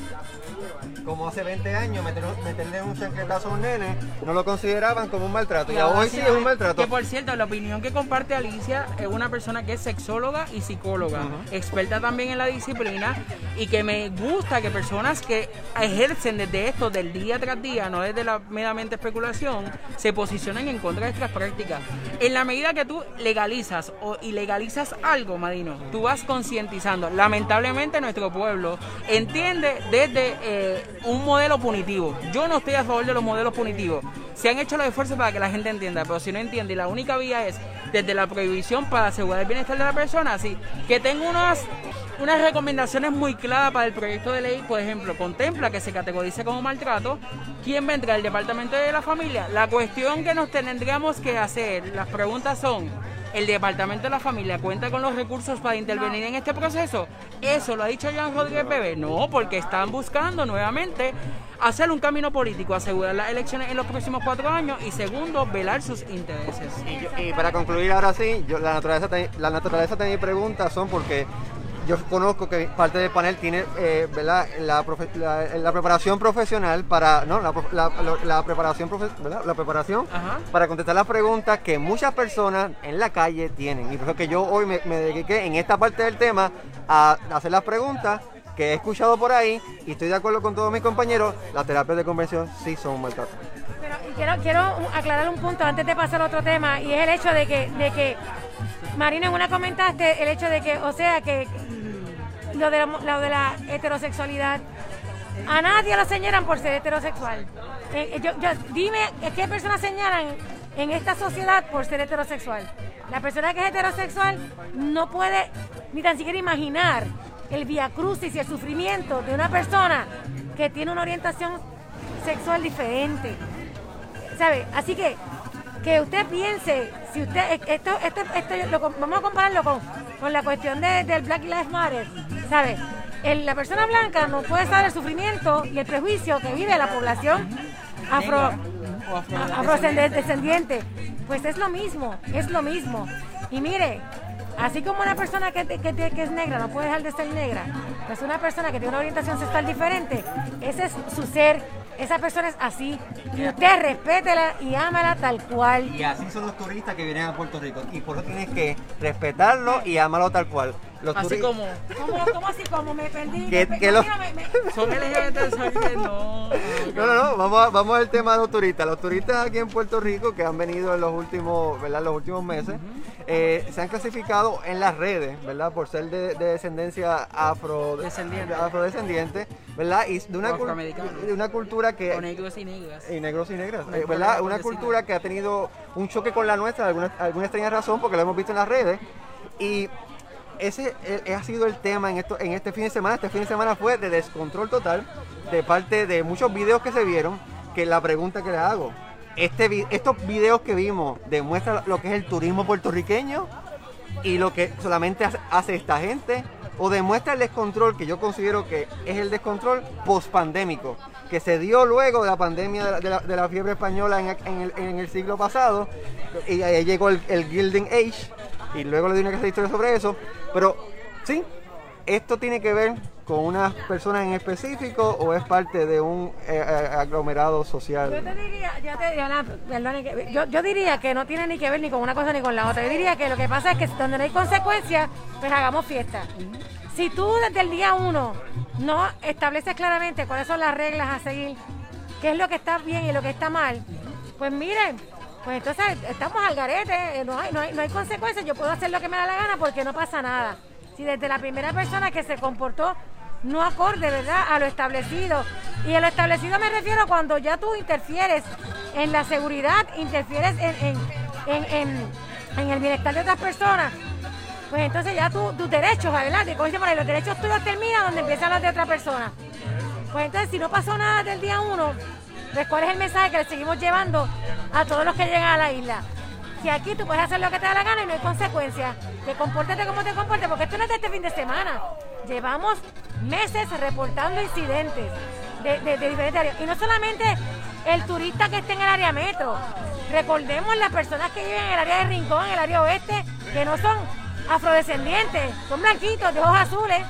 Como hace 20 años, meter- meterle un secretazo a un nene, no lo consideraban como un maltrato. Y hoy sí es un maltrato. Que por cierto, la opinión que comparte Alicia es una persona que es sexóloga y psicóloga, experta también en la disciplina y que me gusta que personas que ejercen desde esto del día tras día, no desde la meramente especulación, se posicionen en contra de estas prácticas. En la medida que tú legalizas o ilegalizas algo, Madino, tú vas concientizando. Lamentablemente nuestro pueblo entiende desde eh, un modelo punitivo. Yo no estoy a favor de los modelos punitivos. Se han hecho los esfuerzos para que la gente entienda, pero si no entiende y la única vía es desde la prohibición para asegurar el bienestar de la persona, así que tengo unas unas recomendaciones muy claras para el proyecto de ley, por ejemplo, contempla que se categorice como maltrato. ¿Quién vendrá? ¿El Departamento de la Familia? La cuestión que nos tendríamos que hacer, las preguntas son, ¿el Departamento de la Familia cuenta con los recursos para intervenir en este proceso? ¿Eso lo ha dicho Joan Rodríguez Bebé? No, porque están buscando nuevamente hacer un camino político, asegurar las elecciones en los próximos cuatro años y segundo, velar sus intereses. Y, yo- y para concluir ahora sí, yo, la, naturaleza de, la naturaleza de mi pregunta son porque yo conozco que parte del panel tiene eh, ¿verdad? La, profe- la- la preparación profesional para, no, la, la- preparación, profe- ¿verdad? La preparación Ajá. para contestar las preguntas que muchas personas en la calle tienen. Y por eso que yo hoy me, me dediqué en esta parte del tema a hacer las preguntas que he escuchado por ahí y estoy de acuerdo con todos mis compañeros, las terapias de conversión sí son un maltrato. Pero y quiero, quiero aclarar un punto antes de pasar a otro tema y es el hecho de que, de que Marina, en una comentaste el hecho de que, o sea, que lo de la, lo de la heterosexualidad, a nadie lo señalan por ser heterosexual. Eh, eh, yo- dime eh, qué personas señalan en esta sociedad por ser heterosexual. La persona que es heterosexual no puede ni tan siquiera imaginar el viacrucis y el sufrimiento de una persona que tiene una orientación sexual diferente. ¿Sabe? Así que que usted piense, si usted, esto, esto, esto lo vamos a compararlo con, con la cuestión de- del Black Lives Matter, ¿sabe? El- la persona blanca no puede saber el sufrimiento y el prejuicio que vive la población afro, afrodescendiente. Pues es lo mismo, es lo mismo. Y mire, así como una persona que, que, que- es negra no puede dejar de ser negra, pues una persona que tiene una orientación sexual diferente, ese es su ser, esa persona es así. Y usted respétela y ámala tal cual. Y así son los turistas que vienen a Puerto Rico. Y por eso tienes que respetarlo y amarlo tal cual. Los Así como ¿Cómo, cómo así? Como me perdí. Que- me- que lo- mira, me- me- son LGBT, ¿sabes qué? no. No, no, no, vamos, a- vamos al tema de los turistas. Los turistas aquí en Puerto Rico que han venido en los últimos, ¿verdad? Los últimos meses, eh, se han clasificado en las redes, ¿verdad? Por ser de, de descendencia afro, Descendiente. afrodescendiente, ¿verdad? Y de una, cul- de una cultura que... O negros y negras. y negros y negras, eh, ¿verdad? Una cultura que ha tenido un choque con la nuestra, alguna, alguna extraña razón, porque lo hemos visto en las redes. Y ese ha sido el tema en, esto, en este fin de semana. Este fin de semana fue de descontrol total de parte de muchos videos que se vieron, que la pregunta que le hago, este, estos videos que vimos demuestran lo que es el turismo puertorriqueño y lo que solamente hace, esta gente o demuestra el descontrol que yo considero que es el descontrol post-pandémico que se dio luego de la pandemia de la, de la- fiebre española en, en el, en el siglo pasado y ahí llegó el, el Gilding Age y luego le di una clase de historia sobre eso pero sí esto tiene que ver con unas personas en específico o es parte de un eh, eh, aglomerado Yo social te diría, yo, te, Diana, perdone que- yo, yo diría que no tiene ni que ver ni con una cosa ni con la otra. Yo diría que lo que pasa es que donde no hay consecuencias, pues hagamos fiesta. Si tú desde el día uno no estableces claramente cuáles son las reglas a seguir, qué es lo que está bien y lo que está mal, pues miren, pues entonces estamos al garete, eh, no hay, no hay, no hay consecuencias, yo puedo hacer lo que me da la gana porque no pasa nada. Si desde la primera persona que se comportó no acorde, ¿verdad?, a lo establecido. Y a lo establecido me refiero cuando ya tú interfieres en la seguridad, interfieres en, en, en, en- el bienestar de otras personas. Pues entonces ya tú, tus derechos, ¿verdad? Como ahí, los derechos tuyos terminan donde empiezan los de otra persona. Pues entonces, si no pasó nada del día uno, pues ¿cuál es el mensaje que le seguimos llevando a todos los que llegan a la isla? Que aquí tú puedes hacer lo que te da la gana y no hay consecuencias. Que compórtate como te comportes, porque esto no es de este fin de semana. Llevamos meses reportando incidentes de, de- de diferentes áreas. Y no solamente el turista que esté en el área metro. Recordemos las personas que viven en el área de Rincón, en el área oeste, que no son afrodescendientes, son blanquitos, de ojos azules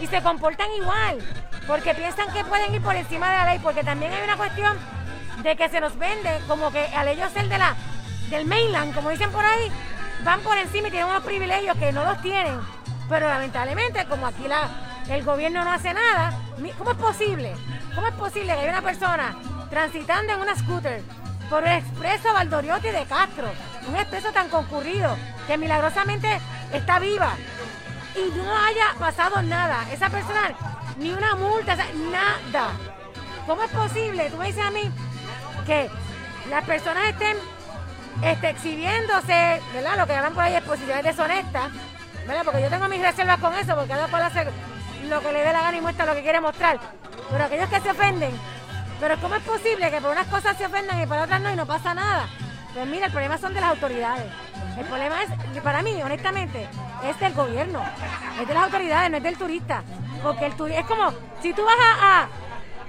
y se comportan igual, porque piensan que pueden ir por encima de la ley, porque también hay una cuestión de que se nos vende como que al ellos ser de la, del mainland, como dicen por ahí, van por encima y tienen unos privilegios que no los tienen. Pero lamentablemente, como aquí la, el gobierno no hace nada, ¿cómo es posible? ¿Cómo es posible que haya una persona transitando en una scooter por el expreso Valdoriotti de Castro, un expreso tan concurrido que milagrosamente está viva y no haya pasado nada. Esa persona, ni una multa, nada. ¿Cómo es posible? Tú me dices a mí que las personas estén este, exhibiéndose, ¿verdad? Lo que llaman por ahí exposiciones deshonestas, ¿verdad? Porque yo tengo mis reservas con eso, porque cada cual hace lo que le dé la gana y muestra lo que quiere mostrar. Pero aquellos que se ofenden, pero ¿cómo es posible que por unas cosas se ofendan y para otras no y no pasa nada? Pues mira, el problema son de las autoridades. El problema es, para mí, honestamente, es del gobierno, es de las autoridades, no es del turista. Porque el turista es como, si tú vas a,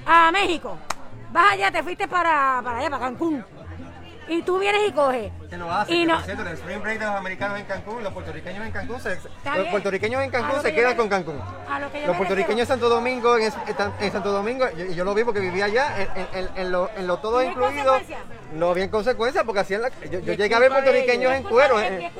a, México, vas allá, te fuiste para, para allá, para Cancún. Y tú vienes y coges. No hace, Y no, por cierto, el spring break de los americanos en Cancún, los puertorriqueños en Cancún, se, los bien. puertorriqueños en Cancún lo se que yo quedan me- con Cancún. a lo que yo Los me puertorriqueños en. Santo Domingo, en, Santo Domingo, y yo, lo vi porque vivía allá, en, en- en- lo, lo todo ¿Y no hay incluido, no había consecuencias porque hacían la, yo, yo llegué a ver puertorriqueños en cuero. eh.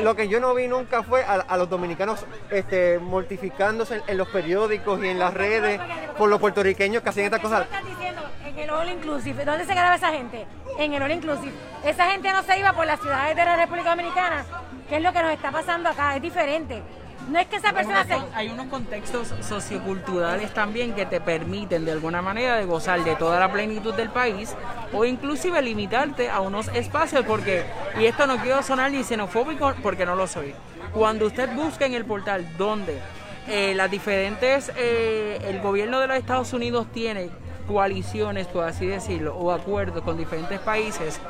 Lo que yo no vi nunca fue a, a los dominicanos este, mortificándose en, los periódicos y en las redes por los puertorriqueños que hacían estas cosas. lo en el All Inclusive. ¿Dónde se quedaba esa gente? En el All Inclusive. Esa gente no se iba por las ciudades de la República Dominicana, que es lo que nos está pasando acá. Es diferente. No es que esa persona se... Hay unos contextos socioculturales también que te permiten de alguna manera de gozar de toda la plenitud del país o inclusive limitarte a unos espacios porque, y esto no quiero sonar ni xenofóbico porque no lo soy, cuando usted busca en el portal donde eh, las diferentes, eh, el gobierno de los Estados Unidos tiene coaliciones, por así decirlo, o acuerdos con diferentes países,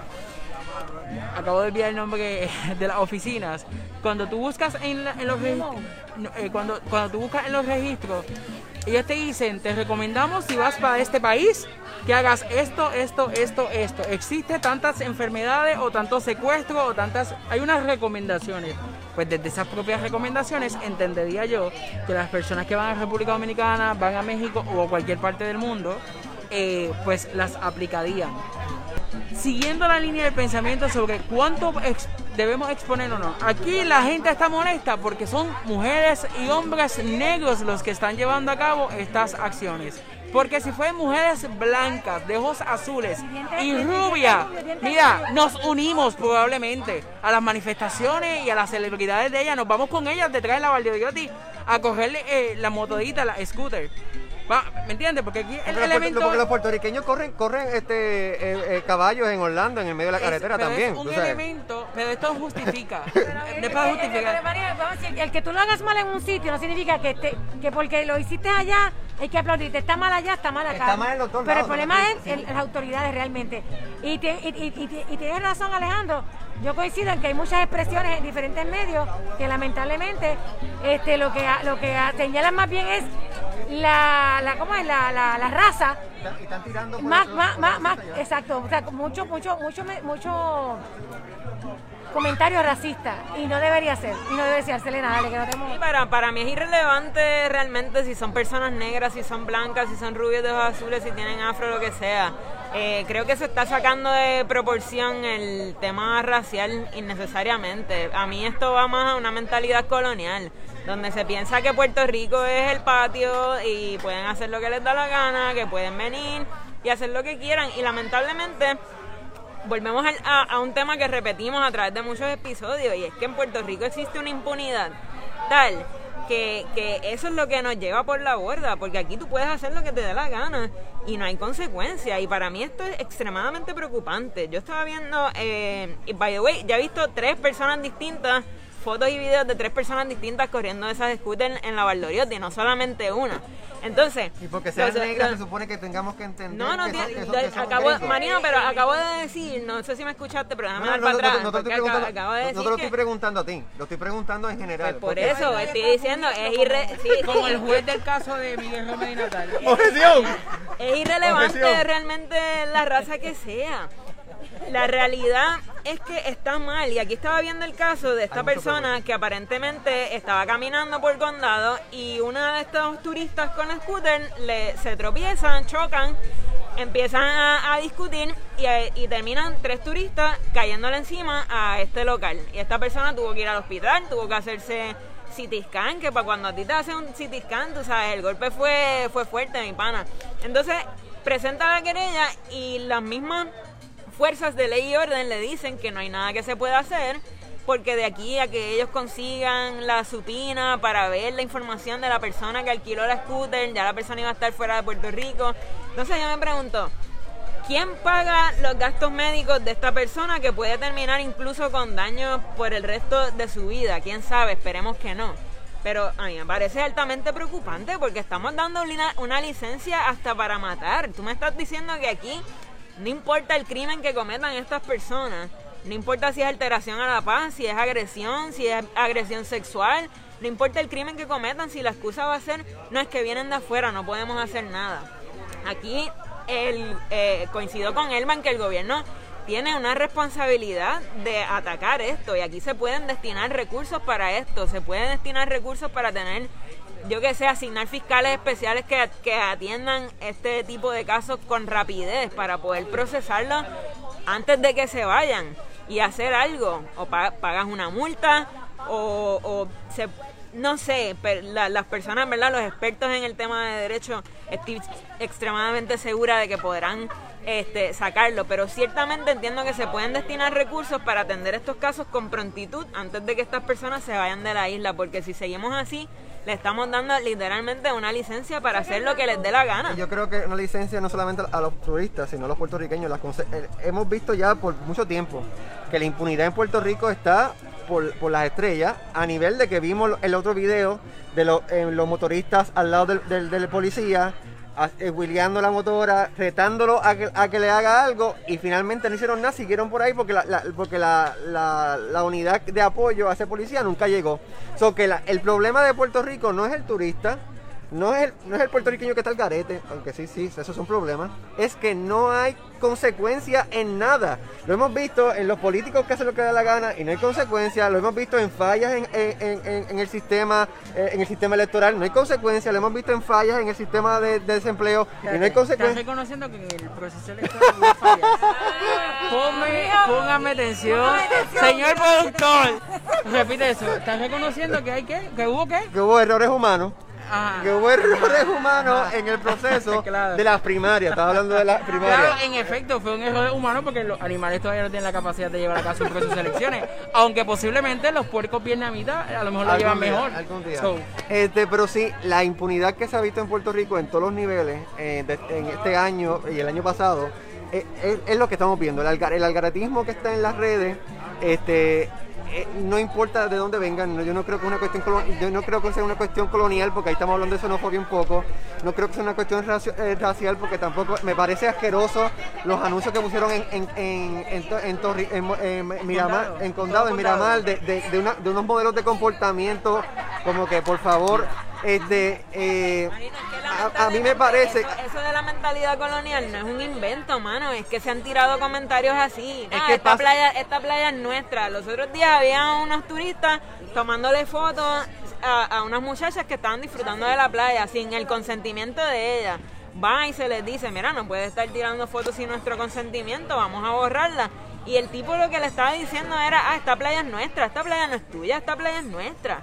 acabo de olvidar el nombre de las oficinas. Cuando tú buscas en, la- en los registros, cuando, cuando tú buscas en los registros, ellos te dicen, te recomendamos si vas para este país que hagas esto, esto, esto, esto. Existe tantas enfermedades o tantos secuestros o tantas, hay unas recomendaciones. Pues desde esas propias recomendaciones entendería yo que las personas que van a República Dominicana, van a México o a cualquier parte del mundo, eh, pues las aplicarían siguiendo la línea de pensamiento sobre cuánto ex- debemos exponer o no. Aquí la gente está molesta porque son mujeres y hombres negros los que están llevando a cabo estas acciones. Porque si fueran mujeres blancas, de ojos azules y rubia, mira, nos unimos probablemente a las manifestaciones y a las celebridades de ellas. Nos vamos con ellas detrás de la Valdeotti a cogerle eh, la motodita, la scooter. Va, ¿Me entiendes? Porque aquí el Pero elemento... porque los puertorriqueños corren, corren este, eh, eh, caballos en Orlando, en el medio de la Es- carretera pero también. Es un tú sabes. elemento, pero esto justifica. Pero, no eh, es eh, para justificar. pero, María, vamos a decir, el que tú lo hagas mal en un sitio no significa que, te- que porque lo hiciste allá hay que aplaudirte. Está mal allá, está mal acá. Está mal en los dos Pero el problema ¿no? es el- las autoridades realmente. Y, te- y, y- y- y tienes razón, Alejandro. Yo coincido en que hay muchas expresiones en diferentes medios que lamentablemente este, lo que lo que señalan más bien es la, la ¿cómo es? La, la, la raza. Están- tirando por más, eso- más, por más, más, exacto, o sea, mucho, mucho, mucho, mucho comentario racista y no debería ser, no debería ser, Selena, dale, que no Sí, tenemos... para, para mí es irrelevante realmente si son personas negras, si son blancas, si son rubios de ojos azules, si tienen afro, lo que sea. Eh, creo que se está sacando de proporción el tema racial innecesariamente. A mí esto va más a una mentalidad colonial, donde se piensa que Puerto Rico es el patio y pueden hacer lo que les da la gana, que pueden venir y hacer lo que quieran. Y lamentablemente volvemos al- a, a un tema que repetimos a través de muchos episodios y es que en Puerto Rico existe una impunidad tal que, que eso es lo que nos lleva por la borda, porque aquí tú puedes hacer lo que te dé la gana y no hay consecuencias y para mí esto es extremadamente preocupante. Yo estaba viendo, eh, y by the way, ya he visto tres personas distintas, fotos y videos de tres personas distintas corriendo esas scooters en la Valdoriotti, no solamente una. Entonces, Y porque sean los- negras los- se supone que tengamos que entender no, no, que son, que son- de- que son acabo, gringos. Marino, pero acabo de decir, no sé si me escuchaste, pero déjame No, dar no, para no, atrás. no, no te acabo, acabo de no- decir no te lo estoy preguntando a ti, lo estoy preguntando en general. pues por porque- eso, estoy diciendo, es, irre, sí, Como el juez del caso de Miguel Romero y Natal. ¡Objeción! es irrelevante Objeción. realmente la raza que sea. La realidad es que está mal. Y aquí estaba viendo el caso de esta persona que aparentemente estaba caminando por condado y una de estos turistas con scooter le, se tropiezan, chocan, empiezan a, a discutir y, y terminan tres turistas cayéndole encima a este local. Y esta persona tuvo que ir al hospital, tuvo que hacerse CT scan, que para cuando a ti te hacen un CT scan, tú sabes, el golpe fue, fue fuerte, mi pana. Entonces, presenta la querella y las mismas fuerzas de ley y orden le dicen que no hay nada que se pueda hacer porque de aquí a que ellos consigan la supina para ver la información de la persona que alquiló la scooter, ya la persona iba a estar fuera de Puerto Rico. Entonces yo me pregunto, ¿quién paga los gastos médicos de esta persona que puede terminar incluso con daños por el resto de su vida? ¿Quién sabe? Esperemos que no. Pero a mí me parece altamente preocupante porque estamos dando una, licencia hasta para matar. Tú me estás diciendo que aquí no importa el crimen que cometan estas personas, no importa si es alteración a la paz, si es agresión, si es agresión sexual, no importa el crimen que cometan, si la excusa va a ser, no es que vienen de afuera, no podemos hacer nada. Aquí el, eh, coincido con Elman que el gobierno tiene una responsabilidad de atacar esto y aquí se pueden destinar recursos para esto, se pueden destinar recursos para tener, yo que sé, asignar fiscales especiales que, que atiendan este tipo de casos con rapidez para poder procesarlos antes de que se vayan y hacer algo, o pa- pagas una multa o, o se no sé, la- las personas, ¿verdad? Los expertos en el tema de derecho, estoy extremadamente segura de que podrán este, sacarlo, pero ciertamente entiendo que se pueden destinar recursos para atender estos casos con prontitud antes de que estas personas se vayan de la isla, porque si seguimos así, le estamos dando literalmente una licencia para hacer lo que les dé la gana. Yo creo que una licencia no solamente a los turistas, sino a los puertorriqueños. las eh, hemos visto ya por mucho tiempo que la impunidad en Puerto Rico está por, por las estrellas, a nivel de que vimos el otro video de lo- eh, los motoristas al lado del, del- del policía, eh, wheeleando la motora, retándolo a que, a que le haga algo y finalmente no hicieron nada, siguieron por ahí porque la, la- porque la, la- unidad de apoyo a ese policía nunca llegó. So que el problema de Puerto Rico no es el turista, no es, el, no es el puertorriqueño que está al garete, aunque sí, sí, esos son problemas. Es que no hay consecuencia en nada. Lo hemos visto en los políticos que hacen lo que da la gana y no hay consecuencia. Lo hemos visto en fallas en, en- en- el sistema eh, en el sistema electoral, no hay consecuencia. Lo hemos visto en fallas en el sistema de, de desempleo y no hay Estás consecuencia. reconociendo que en el proceso electoral hubo fallas. Ponme, póngame atención. Señor productor, repite eso. ¿Estás reconociendo que hay qué? ¿Que hubo qué? Que hubo errores humanos. Ajá. Que hubo errores humanos Ajá. en el proceso Claro. de las primarias. Estaba hablando de las primarias. Claro, en efecto, fue un error humano porque los animales todavía no tienen la capacidad de llevar a cabo de elecciones. Aunque posiblemente los puercos vietnamitas a lo mejor lo llevan día, mejor. algún día. So, Este, pero sí, la impunidad que se ha visto en Puerto Rico en todos los niveles eh, de- en este año y el año pasado eh, es, es lo que estamos viendo. El, algar- el algaretismo que está en las redes, este, eh, no importa de dónde vengan. no, yo no creo que una cuestión yo no creo que sea una cuestión colonial porque ahí estamos hablando de xenofobia un poco. No creo que sea una cuestión eh, racial porque tampoco me parece asqueroso los anuncios que pusieron en en en, en, en Torri- en Miramar, Condado. en Condado, en Miramar, de, de- de una- de unos modelos de comportamiento como que por favor este eh, a, a mí me parece Eso, eso de la mentalidad colonial no es un invento, mano. Es que se han tirado comentarios así. Es Ah, que esta, pasa- playa, esta playa es nuestra. Los otros días había unos turistas tomándole fotos a, a unas muchachas que estaban disfrutando de la playa sin el consentimiento de ellas. Va y se les dice, mira, no puede estar tirando fotos sin nuestro consentimiento, vamos a borrarla. Y el tipo lo que le estaba diciendo era, ah, esta playa es nuestra, esta playa no es tuya, esta playa es nuestra.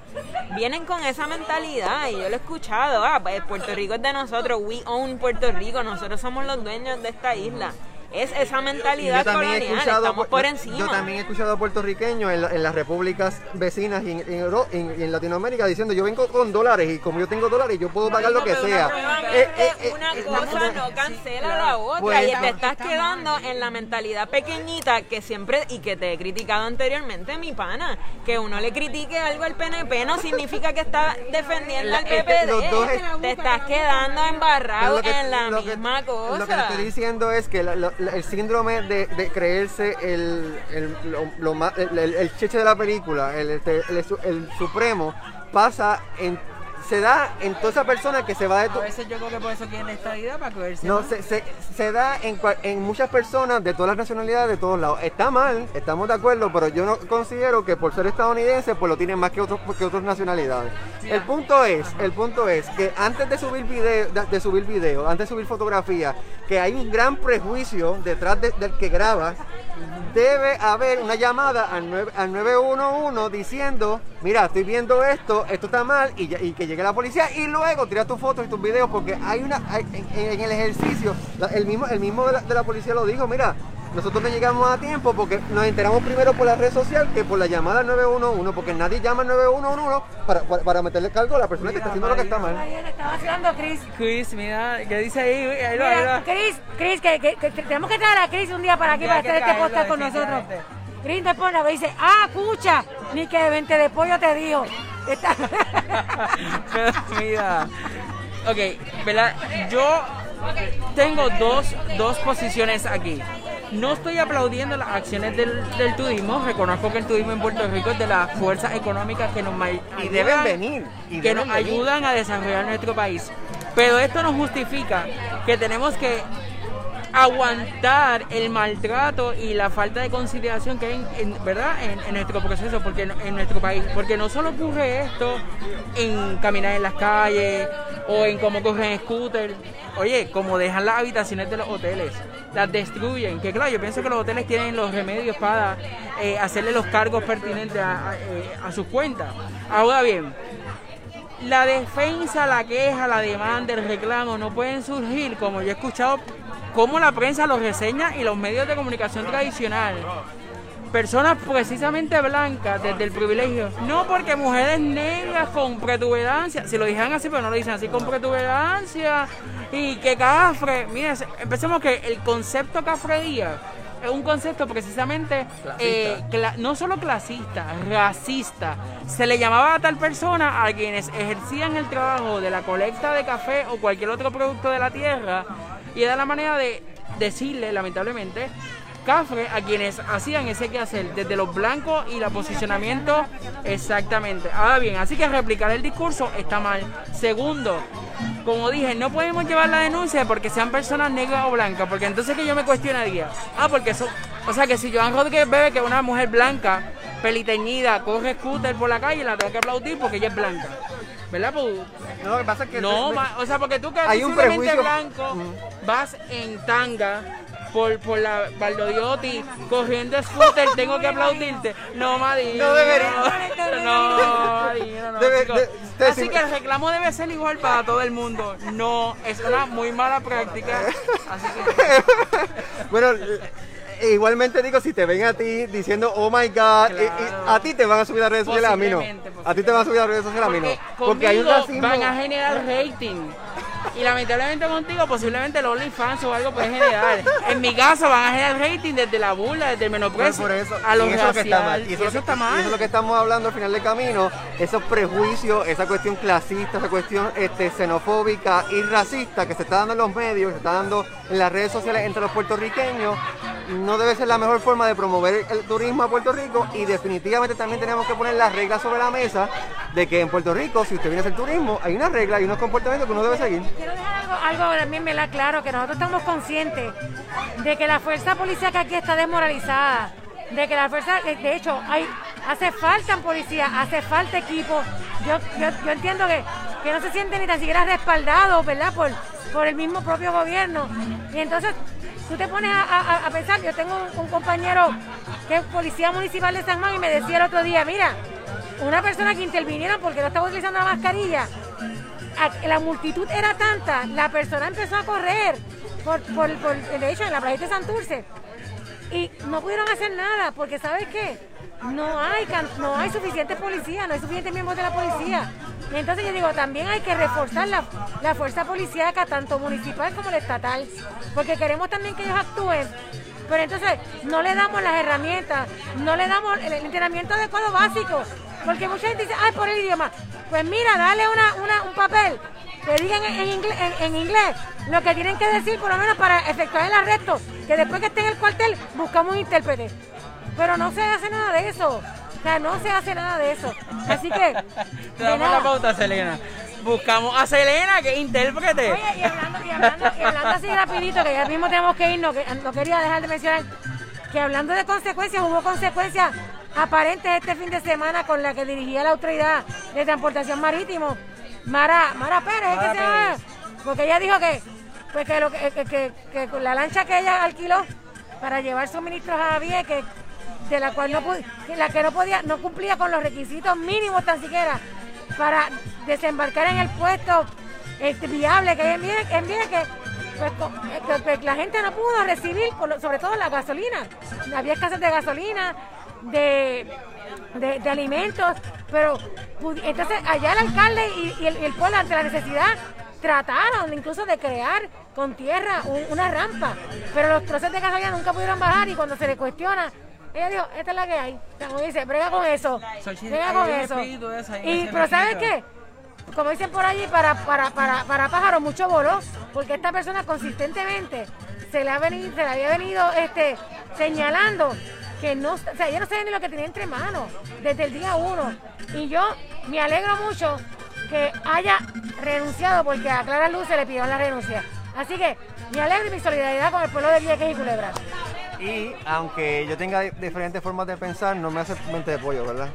Vienen con esa mentalidad y yo lo he escuchado, ah, pues Puerto Rico es de nosotros, we own Puerto Rico, nosotros somos los dueños de esta isla. Es esa mentalidad colonial, estamos por yo- encima. yo también he escuchado a puertorriqueños en, la- en las repúblicas vecinas y en, en en- Latinoamérica diciendo yo vengo con dólares y como yo tengo dólares yo puedo pagar lo que sea Eh, eh, eh, una eh, cosa no cancela la otra Pues- y te estás quedando en la mentalidad pequeñita que siempre y que te he criticado anteriormente mi pana que uno le critique algo al PNP no significa que está defendiendo al PPD te estás quedando embarrado en la misma cosa Lo que te estoy diciendo es que la- lo- la- el síndrome de, de creerse el, el, lo- el, cheche de la película, el, este, el, el supremo, pasa en. Se da en toda esa persona que se va de a tu, veces yo creo que por eso quieren esta idea para no, se, se, se da en, en muchas personas de todas las nacionalidades, de todos lados. Está mal, estamos de acuerdo, pero yo no considero que por ser estadounidense, pues lo tienen más que otros que otras nacionalidades. El punto es, el punto es que antes de subir video, de, de subir video, antes de subir fotografía, que hay un gran prejuicio detrás de- del que graba, debe haber una llamada al, 9 al 911 diciendo, mira, estoy viendo esto, esto está mal, y, y que llegue la policía, y luego tira tus fotos y tus videos, porque hay una, hay- en, en el ejercicio, la- el mismo, el mismo de la, de la policía lo dijo, mira, nosotros no llegamos a tiempo porque nos enteramos primero por la red social que por la llamada al 911, porque nadie llama al 911 para, para, para meterle cargo a la persona que está haciendo lo que está mal. Ayer estaba hablando Chris. Chris, mira, ¿qué dice ahí? Ahí Mira, va. Chris, Chris, que, que- que tenemos que traer a Chris un día para aquí para hacer este podcast con nosotros. Chris te pone dice, ah, pucha, ni que 20 de pollo te dijo. Está- Pero mira, ok, ¿verdad? Yo tengo dos, dos posiciones aquí. No estoy aplaudiendo las acciones del, del turismo. Reconozco que el turismo en Puerto Rico es de las fuerzas económicas que nos Y ayudan- deben venir. Y que deben nos venir. ayudan a desarrollar nuestro país. Pero esto nos justifica que tenemos que aguantar el maltrato y la falta de consideración que hay en, en- ¿verdad? En, en nuestro proceso, porque en, nuestro país. Porque no solo ocurre esto en caminar en las calles o en cómo corren scooter. Oye, como dejan las habitaciones de los hoteles, las destruyen. Que claro, yo pienso que los hoteles tienen los remedios para eh, hacerle los cargos pertinentes a, a, eh, a sus cuentas. Ahora bien, la defensa, la queja, la demanda, el reclamo no pueden surgir, como yo he escuchado, como la prensa lo reseña y los medios de comunicación tradicional. Personas precisamente blancas desde el privilegio. No porque mujeres negras con protuberancia, si lo dijeran así, pero no lo dicen así, con protuberancia y que cafre. Mira, empecemos que el concepto cafrería es un concepto precisamente eh, cla- no solo clasista, racista. Se le llamaba a tal persona a quienes ejercían el trabajo de la colecta de café o cualquier otro producto de la tierra y era la manera de decirle, lamentablemente, cafre a quienes hacían ese quehacer, desde los blancos y la posicionamiento exactamente. Ahora bien, así que replicar el discurso está mal. Segundo, como dije, no podemos llevar la denuncia porque sean personas negras o blancas, porque entonces que yo me cuestionaría, ah, porque eso, o sea que si Joan Rodríguez bebe que una mujer blanca, peliteñida, corre scooter por la calle, la tengo que aplaudir porque ella es blanca. ¿Verdad? Pues, No, lo que pasa es que... no, o sea, porque tú que eres Hay un visiblemente prejuicio- blanco, vas en tanga por, por la Valdodiotti corriendo scooter, tengo que aplaudirte. No, Madino. No debería. No, Madino, no, Debe- chico. de- de- Así si- que el reclamo debe ser igual para todo el mundo. No, es una muy mala práctica. Así que Bueno, igualmente digo, si te ven a ti diciendo, oh my God, y- y Claro. a ti te van a subir a redes sociales, a mí no. A ti te van a subir a redes sociales, a mí no. Porque hay un racismo... van a generar rating. Y lamentablemente contigo posiblemente los OnlyFans o algo puede generar. En mi caso van a generar rating desde la burla, desde el menosprecio por eso, a los eso que está mal. racial. Y Y eso, está mal. y eso es lo que estamos hablando al final del camino, esos prejuicios, esa cuestión clasista, esa cuestión este, xenofóbica y racista que se está dando en los medios, se está dando en las redes sociales entre los puertorriqueños, no debe ser la mejor forma de promover el turismo a Puerto Rico y definitivamente también tenemos que poner las reglas sobre la mesa de que en Puerto Rico, si usted viene a hacer turismo, hay una regla y unos comportamientos que uno debe seguir. Quiero dejar algo, algo también me la claro, que nosotros estamos conscientes de que la fuerza policial que aquí está desmoralizada, de que la fuerza, de de hecho, hay, hace falta policía, hace falta equipo. Yo, yo, yo entiendo que, que no se sienten ni tan siquiera respaldados, ¿verdad? Por, por el mismo propio gobierno. Y entonces tú te pones a, a- a pensar, yo tengo un, un compañero que es policía municipal de San Juan y me decía el otro día, mira, una persona que intervinieron porque no estaba utilizando la mascarilla, la multitud era tanta, la persona empezó a correr, por, por, por- de hecho en la playa de Santurce, y no pudieron hacer nada, porque ¿sabes qué? No hay, no hay suficientes policías, no hay suficientes miembros de la policía. Entonces yo digo, también hay que reforzar la, la fuerza policíaca, tanto municipal como la estatal, porque queremos también que ellos actúen. Pero entonces no le damos las herramientas, no le damos el, entrenamiento adecuado básico, porque mucha gente dice, ay, por el idioma. Pues mira, dale una, un papel que digan en, inglés, en inglés lo que tienen que decir, por lo menos para efectuar el arresto, que después que esté en el cuartel buscamos un intérprete. Pero no se hace nada de eso. O sea, no se hace nada de eso. Así que, Te damos la pauta, Selena. Buscamos a Selena, que es intérprete. Oye, y hablando, y hablando, y hablando así rapidito, que ya mismo tenemos que irnos, que no quería dejar de mencionar, que hablando de consecuencias, hubo consecuencias aparentes este fin de semana con la que dirigía la autoridad de transportación marítimo, Mara, Mara Pérez, ¿es que Mara se llama? Porque ella dijo que, pues que, lo que, que, que- la lancha que ella alquiló para llevar suministros a Vieques, de la cual no la que no podía, no cumplía con los requisitos mínimos tan siquiera para desembarcar en el puesto este, viable que en Vieques, en Vieques, pues, que la gente no pudo recibir, sobre todo la gasolina. Había escasez de gasolina, de, de, alimentos, pero entonces allá el alcalde y, el, pueblo ante la necesidad trataron incluso de crear con tierra un- una rampa, pero los trozos de gasolina nunca pudieron bajar y cuando se le cuestiona, ella dijo, esta es la que hay. Como dice, brega con eso, brega con eso. Y, pero ¿sabes qué? Como dicen por allí, para, para, para, para pájaros mucho voló, porque esta persona consistentemente se le, ha venido, se le había venido este, señalando que no, o sea, ella no sabía ni lo que tenía entre manos desde el día uno. Y yo me alegro mucho que haya renunciado, porque a Clara Luz se le pidió la renuncia. Así que mi alegro y mi solidaridad con el pueblo de Vieques y Culebra. Y aunque yo tenga diferentes formas de pensar, no me hace mente de pollo, ¿verdad?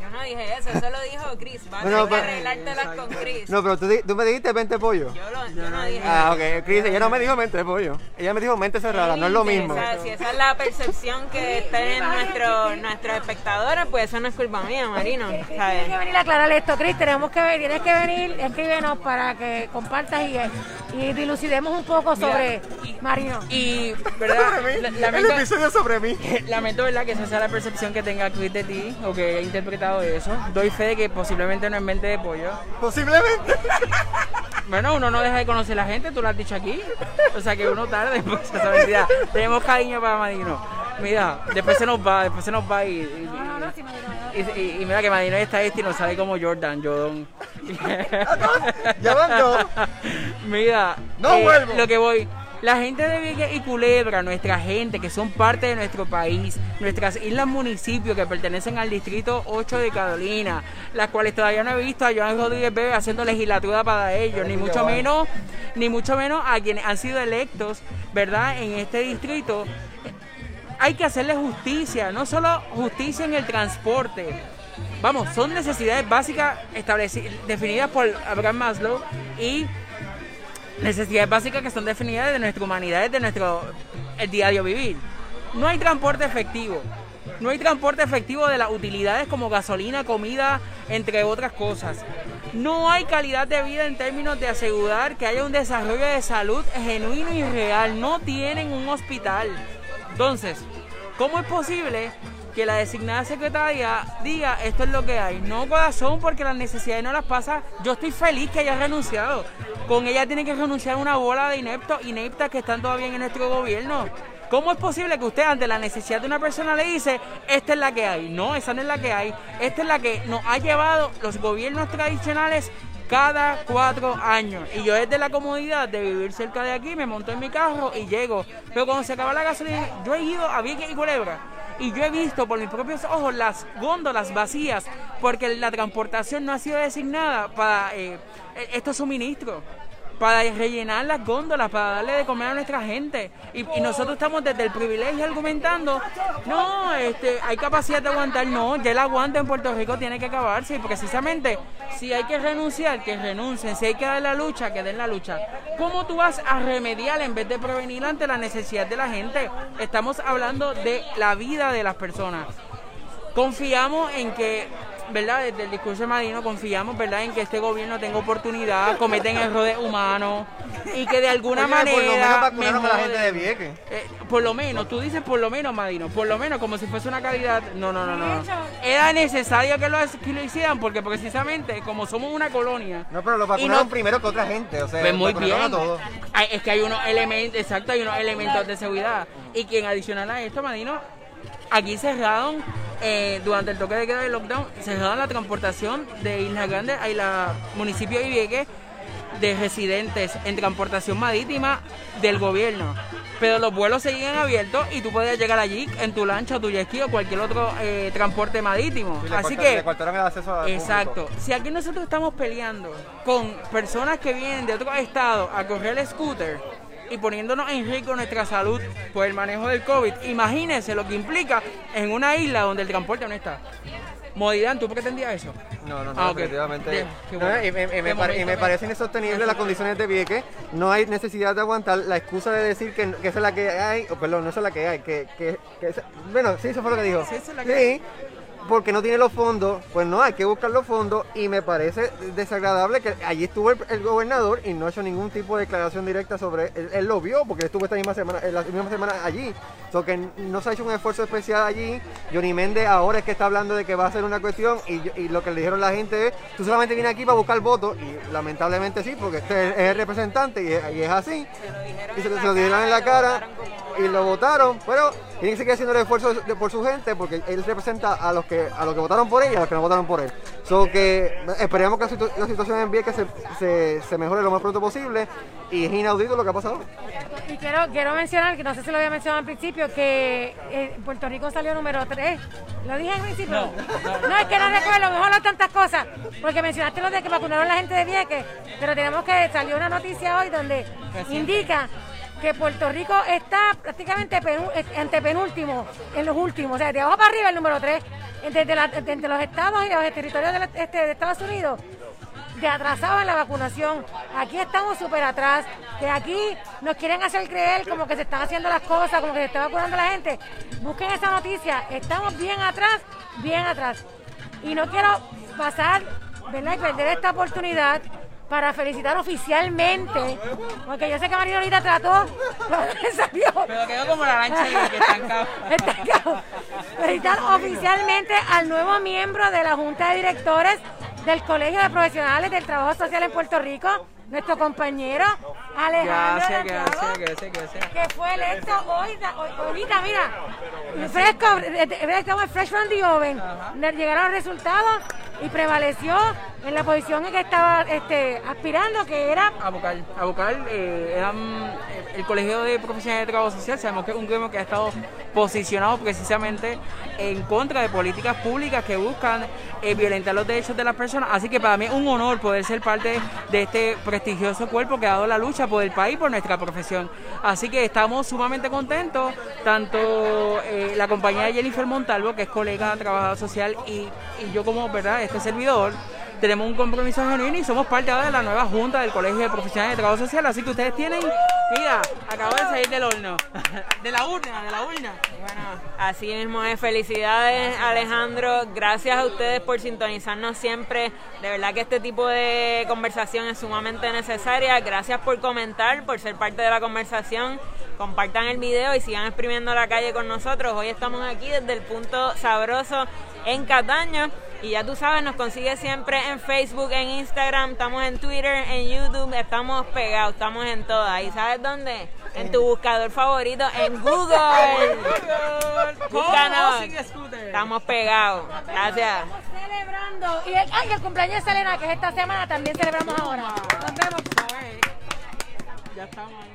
Yo no dije eso, eso lo dijo Chris. Vas No, a tener que pero- arreglártelas con Chris. No, pero tú, tú me dijiste mente de pollo. Yo, lo, yo no dije Ah, ok. Chris, ella no me dijo mente de pollo. Ella me dijo mente cerrada, no es lo mismo. O sea, si esa es la percepción que tienen nuestros nuestros espectadores, pues eso no es culpa mía, Marino. Tienes que ¿sabes? venir a aclarar esto, Cris. Tenemos que ver, tienes que venir, escríbenos para que compartas y, y dilucidemos un poco sobre Marino. Y, ¿verdad? El episodio sobre mí. lamento, ¿verdad? Que esa sea la percepción que tenga Chris de ti o que haya interpretado eso. Doy fe de que posiblemente no es mente de pollo. Posiblemente. Bueno, uno no deja de conocer a la gente, tú lo has dicho aquí. O sea que uno tarde, pues esa mentira. Tenemos cariño para Madino. Mira, después se nos va, después se nos va y. y- No, no, no, sí, Marino, no. y- y- y mira que Madino está este y nos sale como Jordan, Jordan. Ya van dos. Mira, No eh, vuelvo. lo que voy. La gente de Vieques y Culebra, nuestra gente, que son parte de nuestro país, nuestras islas municipios que pertenecen al distrito 8 de Carolina, las cuales todavía no he visto a Joan Rodríguez Bebe haciendo legislatura para ellos, ni mucho menos, ni mucho menos a quienes han sido electos, ¿verdad? En este distrito. Hay que hacerle justicia, no solo justicia en el transporte. Vamos, son necesidades básicas establecidas, definidas por Abraham Maslow y necesidades básicas que son definidas de nuestra humanidad, de nuestro el diario vivir. No hay transporte efectivo. No hay transporte efectivo de las utilidades como gasolina, comida, entre otras cosas. No hay calidad de vida en términos de asegurar que haya un desarrollo de salud genuino y real. No tienen un hospital. Entonces, ¿cómo es posible que la designada secretaria diga esto es lo que hay? No, corazón, porque las necesidades no las pasa. Yo estoy feliz que haya renunciado. Con ella tiene que renunciar una bola de ineptos, ineptas que están todavía en nuestro gobierno. ¿Cómo es posible que usted ante la necesidad de una persona le dice, esta es la que hay? No, esa no es la que hay. Esta es la que nos ha llevado los gobiernos tradicionales cada cuatro años. Y yo desde la comodidad de vivir cerca de aquí, me monto en mi carro y llego. Pero cuando se acaba la gasolina, yo he ido a Vieques y Culebra. Y yo he visto por mis propios ojos las góndolas vacías porque la transportación no ha sido designada para eh, estos suministros para rellenar las góndolas, para darle de comer a nuestra gente. Y, nosotros estamos desde el privilegio argumentando, no, este, hay capacidad de aguantar, no, ya el aguante en Puerto Rico tiene que acabarse, y precisamente si hay que renunciar, que renuncien, si hay que dar la lucha, que den la lucha. ¿Cómo tú vas a remediar en vez de prevenir ante la necesidad de la gente? Estamos hablando de la vida de las personas confiamos en que, ¿verdad? Desde el discurso de Madino confiamos, ¿verdad? En que este gobierno tenga oportunidad, cometen errores humanos y que de alguna Oye, por lo menos manera vacunarnos a la gente de. Vieques. Eh, por lo menos, tú dices por lo menos, Madino, por lo menos como si fuese una calidad. No, no, no, no. Era necesario que lo, que lo hicieran porque precisamente como somos una colonia. No, pero lo vacunaron no- primero que otra gente. O sea, pues muy bien. a todos. Ay, Es que hay unos elementos, exacto, hay unos elementos de seguridad. Y que en adicional a esto, Madino, aquí cerraron, eh, durante el toque de queda del lockdown, cerraron la transportación de Isla Grande a la municipio de Vieques de residentes en transportación marítima del gobierno. Pero los vuelos seguían abiertos y tú podías llegar allí en tu lancha, tu jet ski o cualquier otro eh, transporte marítimo. Y le Así que Le cortaron el acceso a Exacto. Si aquí nosotros estamos peleando con personas que vienen de otros estados a correr el scooter y poniéndonos en riesgo nuestra salud por el manejo del COVID, imagínense lo que implica en una isla donde el transporte no está. Modirán, ¿tú pretendías eso? No, no, no, Ah, definitivamente. De- qué No, bueno. y, me- y me, pare- y me parecen insostenibles las condiciones de Vieques. No hay necesidad de aguantar la excusa de decir que, que esa es la que hay, o perdón, no esa es la que hay, que, que, que esa- bueno, sí, eso fue lo que dijo. Sí, esa es la que Sí, porque no tiene los fondos, pues no, hay que buscar los fondos y me parece desagradable que allí estuvo el, el gobernador y no ha hecho ningún tipo de declaración directa sobre, él, él lo vio porque él estuvo esta misma semana, la misma semana allí, so que no se ha hecho un esfuerzo especial allí, Johnny Méndez ahora es que está hablando de que va a ser una cuestión y, lo que le dijeron la gente es, tú solamente vienes aquí para buscar votos y lamentablemente sí, porque este es el representante y es, y es así, y se, lo- se lo dijeron en la cara y lo votaron, pero tiene que seguir haciendo el esfuerzo de- por su gente porque él representa a los que a los que votaron por él y a los que no votaron por él. So que esperemos que la, situ- la situación en Vieques se, se, se mejore lo más pronto posible y es inaudito lo que ha pasado. Y quiero, quiero mencionar, que no sé si lo había mencionado al principio, que eh, Puerto Rico salió número 3. ¿Lo dije al principio? No, No, es que no recuerdo, mejor no tantas cosas. Porque mencionaste lo de que vacunaron a la gente de Vieques, pero tenemos que, salió una noticia hoy donde indica que Puerto Rico está prácticamente eh, antepenúltimo en los últimos, o sea, de abajo para arriba el número 3, entre, los estados y los territorios este, de Estados Unidos de atrasado en la vacunación. Aquí estamos súper atrás, que aquí nos quieren hacer creer como que se están haciendo las cosas, como que se está vacunando la gente. Busquen esa noticia, estamos bien atrás, bien atrás. Y no quiero pasar, ¿verdad? Y perder esta oportunidad para felicitar oficialmente, porque yo sé que María ahorita trató, pero salió. Pero quedó como la lancha que estancado. Estancado. Felicitar oficialmente al nuevo miembro de la Junta de Directores del Colegio de Profesionales del Trabajo Social en Puerto Rico, nuestro compañero Alejandro Gracias, gracias, gracias, gracias. que fue electo hoy, hoy- ahorita, mira, fresco, eh, eh, estamos fresh from the oven. Le Llegaron los resultados y prevaleció en la posición en que estaba este, aspirando, que era A Bucal. A eh, eran, el Colegio de Profesionales de Trabajo Social, sabemos que es un gremio que ha estado posicionado precisamente en contra de políticas públicas que buscan eh, violentar los derechos de las personas. Así que para mí es un honor poder ser parte de este prestigioso cuerpo que ha dado la lucha por el país, por nuestra profesión. Así que estamos sumamente contentos, tanto eh, la compañía de Jennifer Montalvo, que es colega trabajadora social, y, y yo como verdad este servidor, tenemos un compromiso genuino y somos parte ahora de la nueva junta del Colegio de Profesionales de Trabajo Social, así que ustedes tienen, mira, acabo de salir del horno, de la urna, de la urna. Bueno, así mismo es. Felicidades, Alejandro. Gracias a ustedes por sintonizarnos siempre. De verdad que este tipo de conversación es sumamente necesaria. Gracias por comentar, por ser parte de la conversación. Compartan el video y sigan exprimiendo la calle con nosotros. Hoy estamos aquí desde el punto sabroso en Cataño. Y ya tú sabes, nos consigues siempre en Facebook, en Instagram, estamos en Twitter, en YouTube, estamos pegados, estamos en todas. ¿Y sabes dónde? En tu buscador favorito, en Google. Búscanos. Estamos pegados. Gracias. Estamos celebrando. Y el, ay, el cumpleaños de Selena, que es esta semana, también celebramos ahora. Nos vemos. Ya estamos ahí.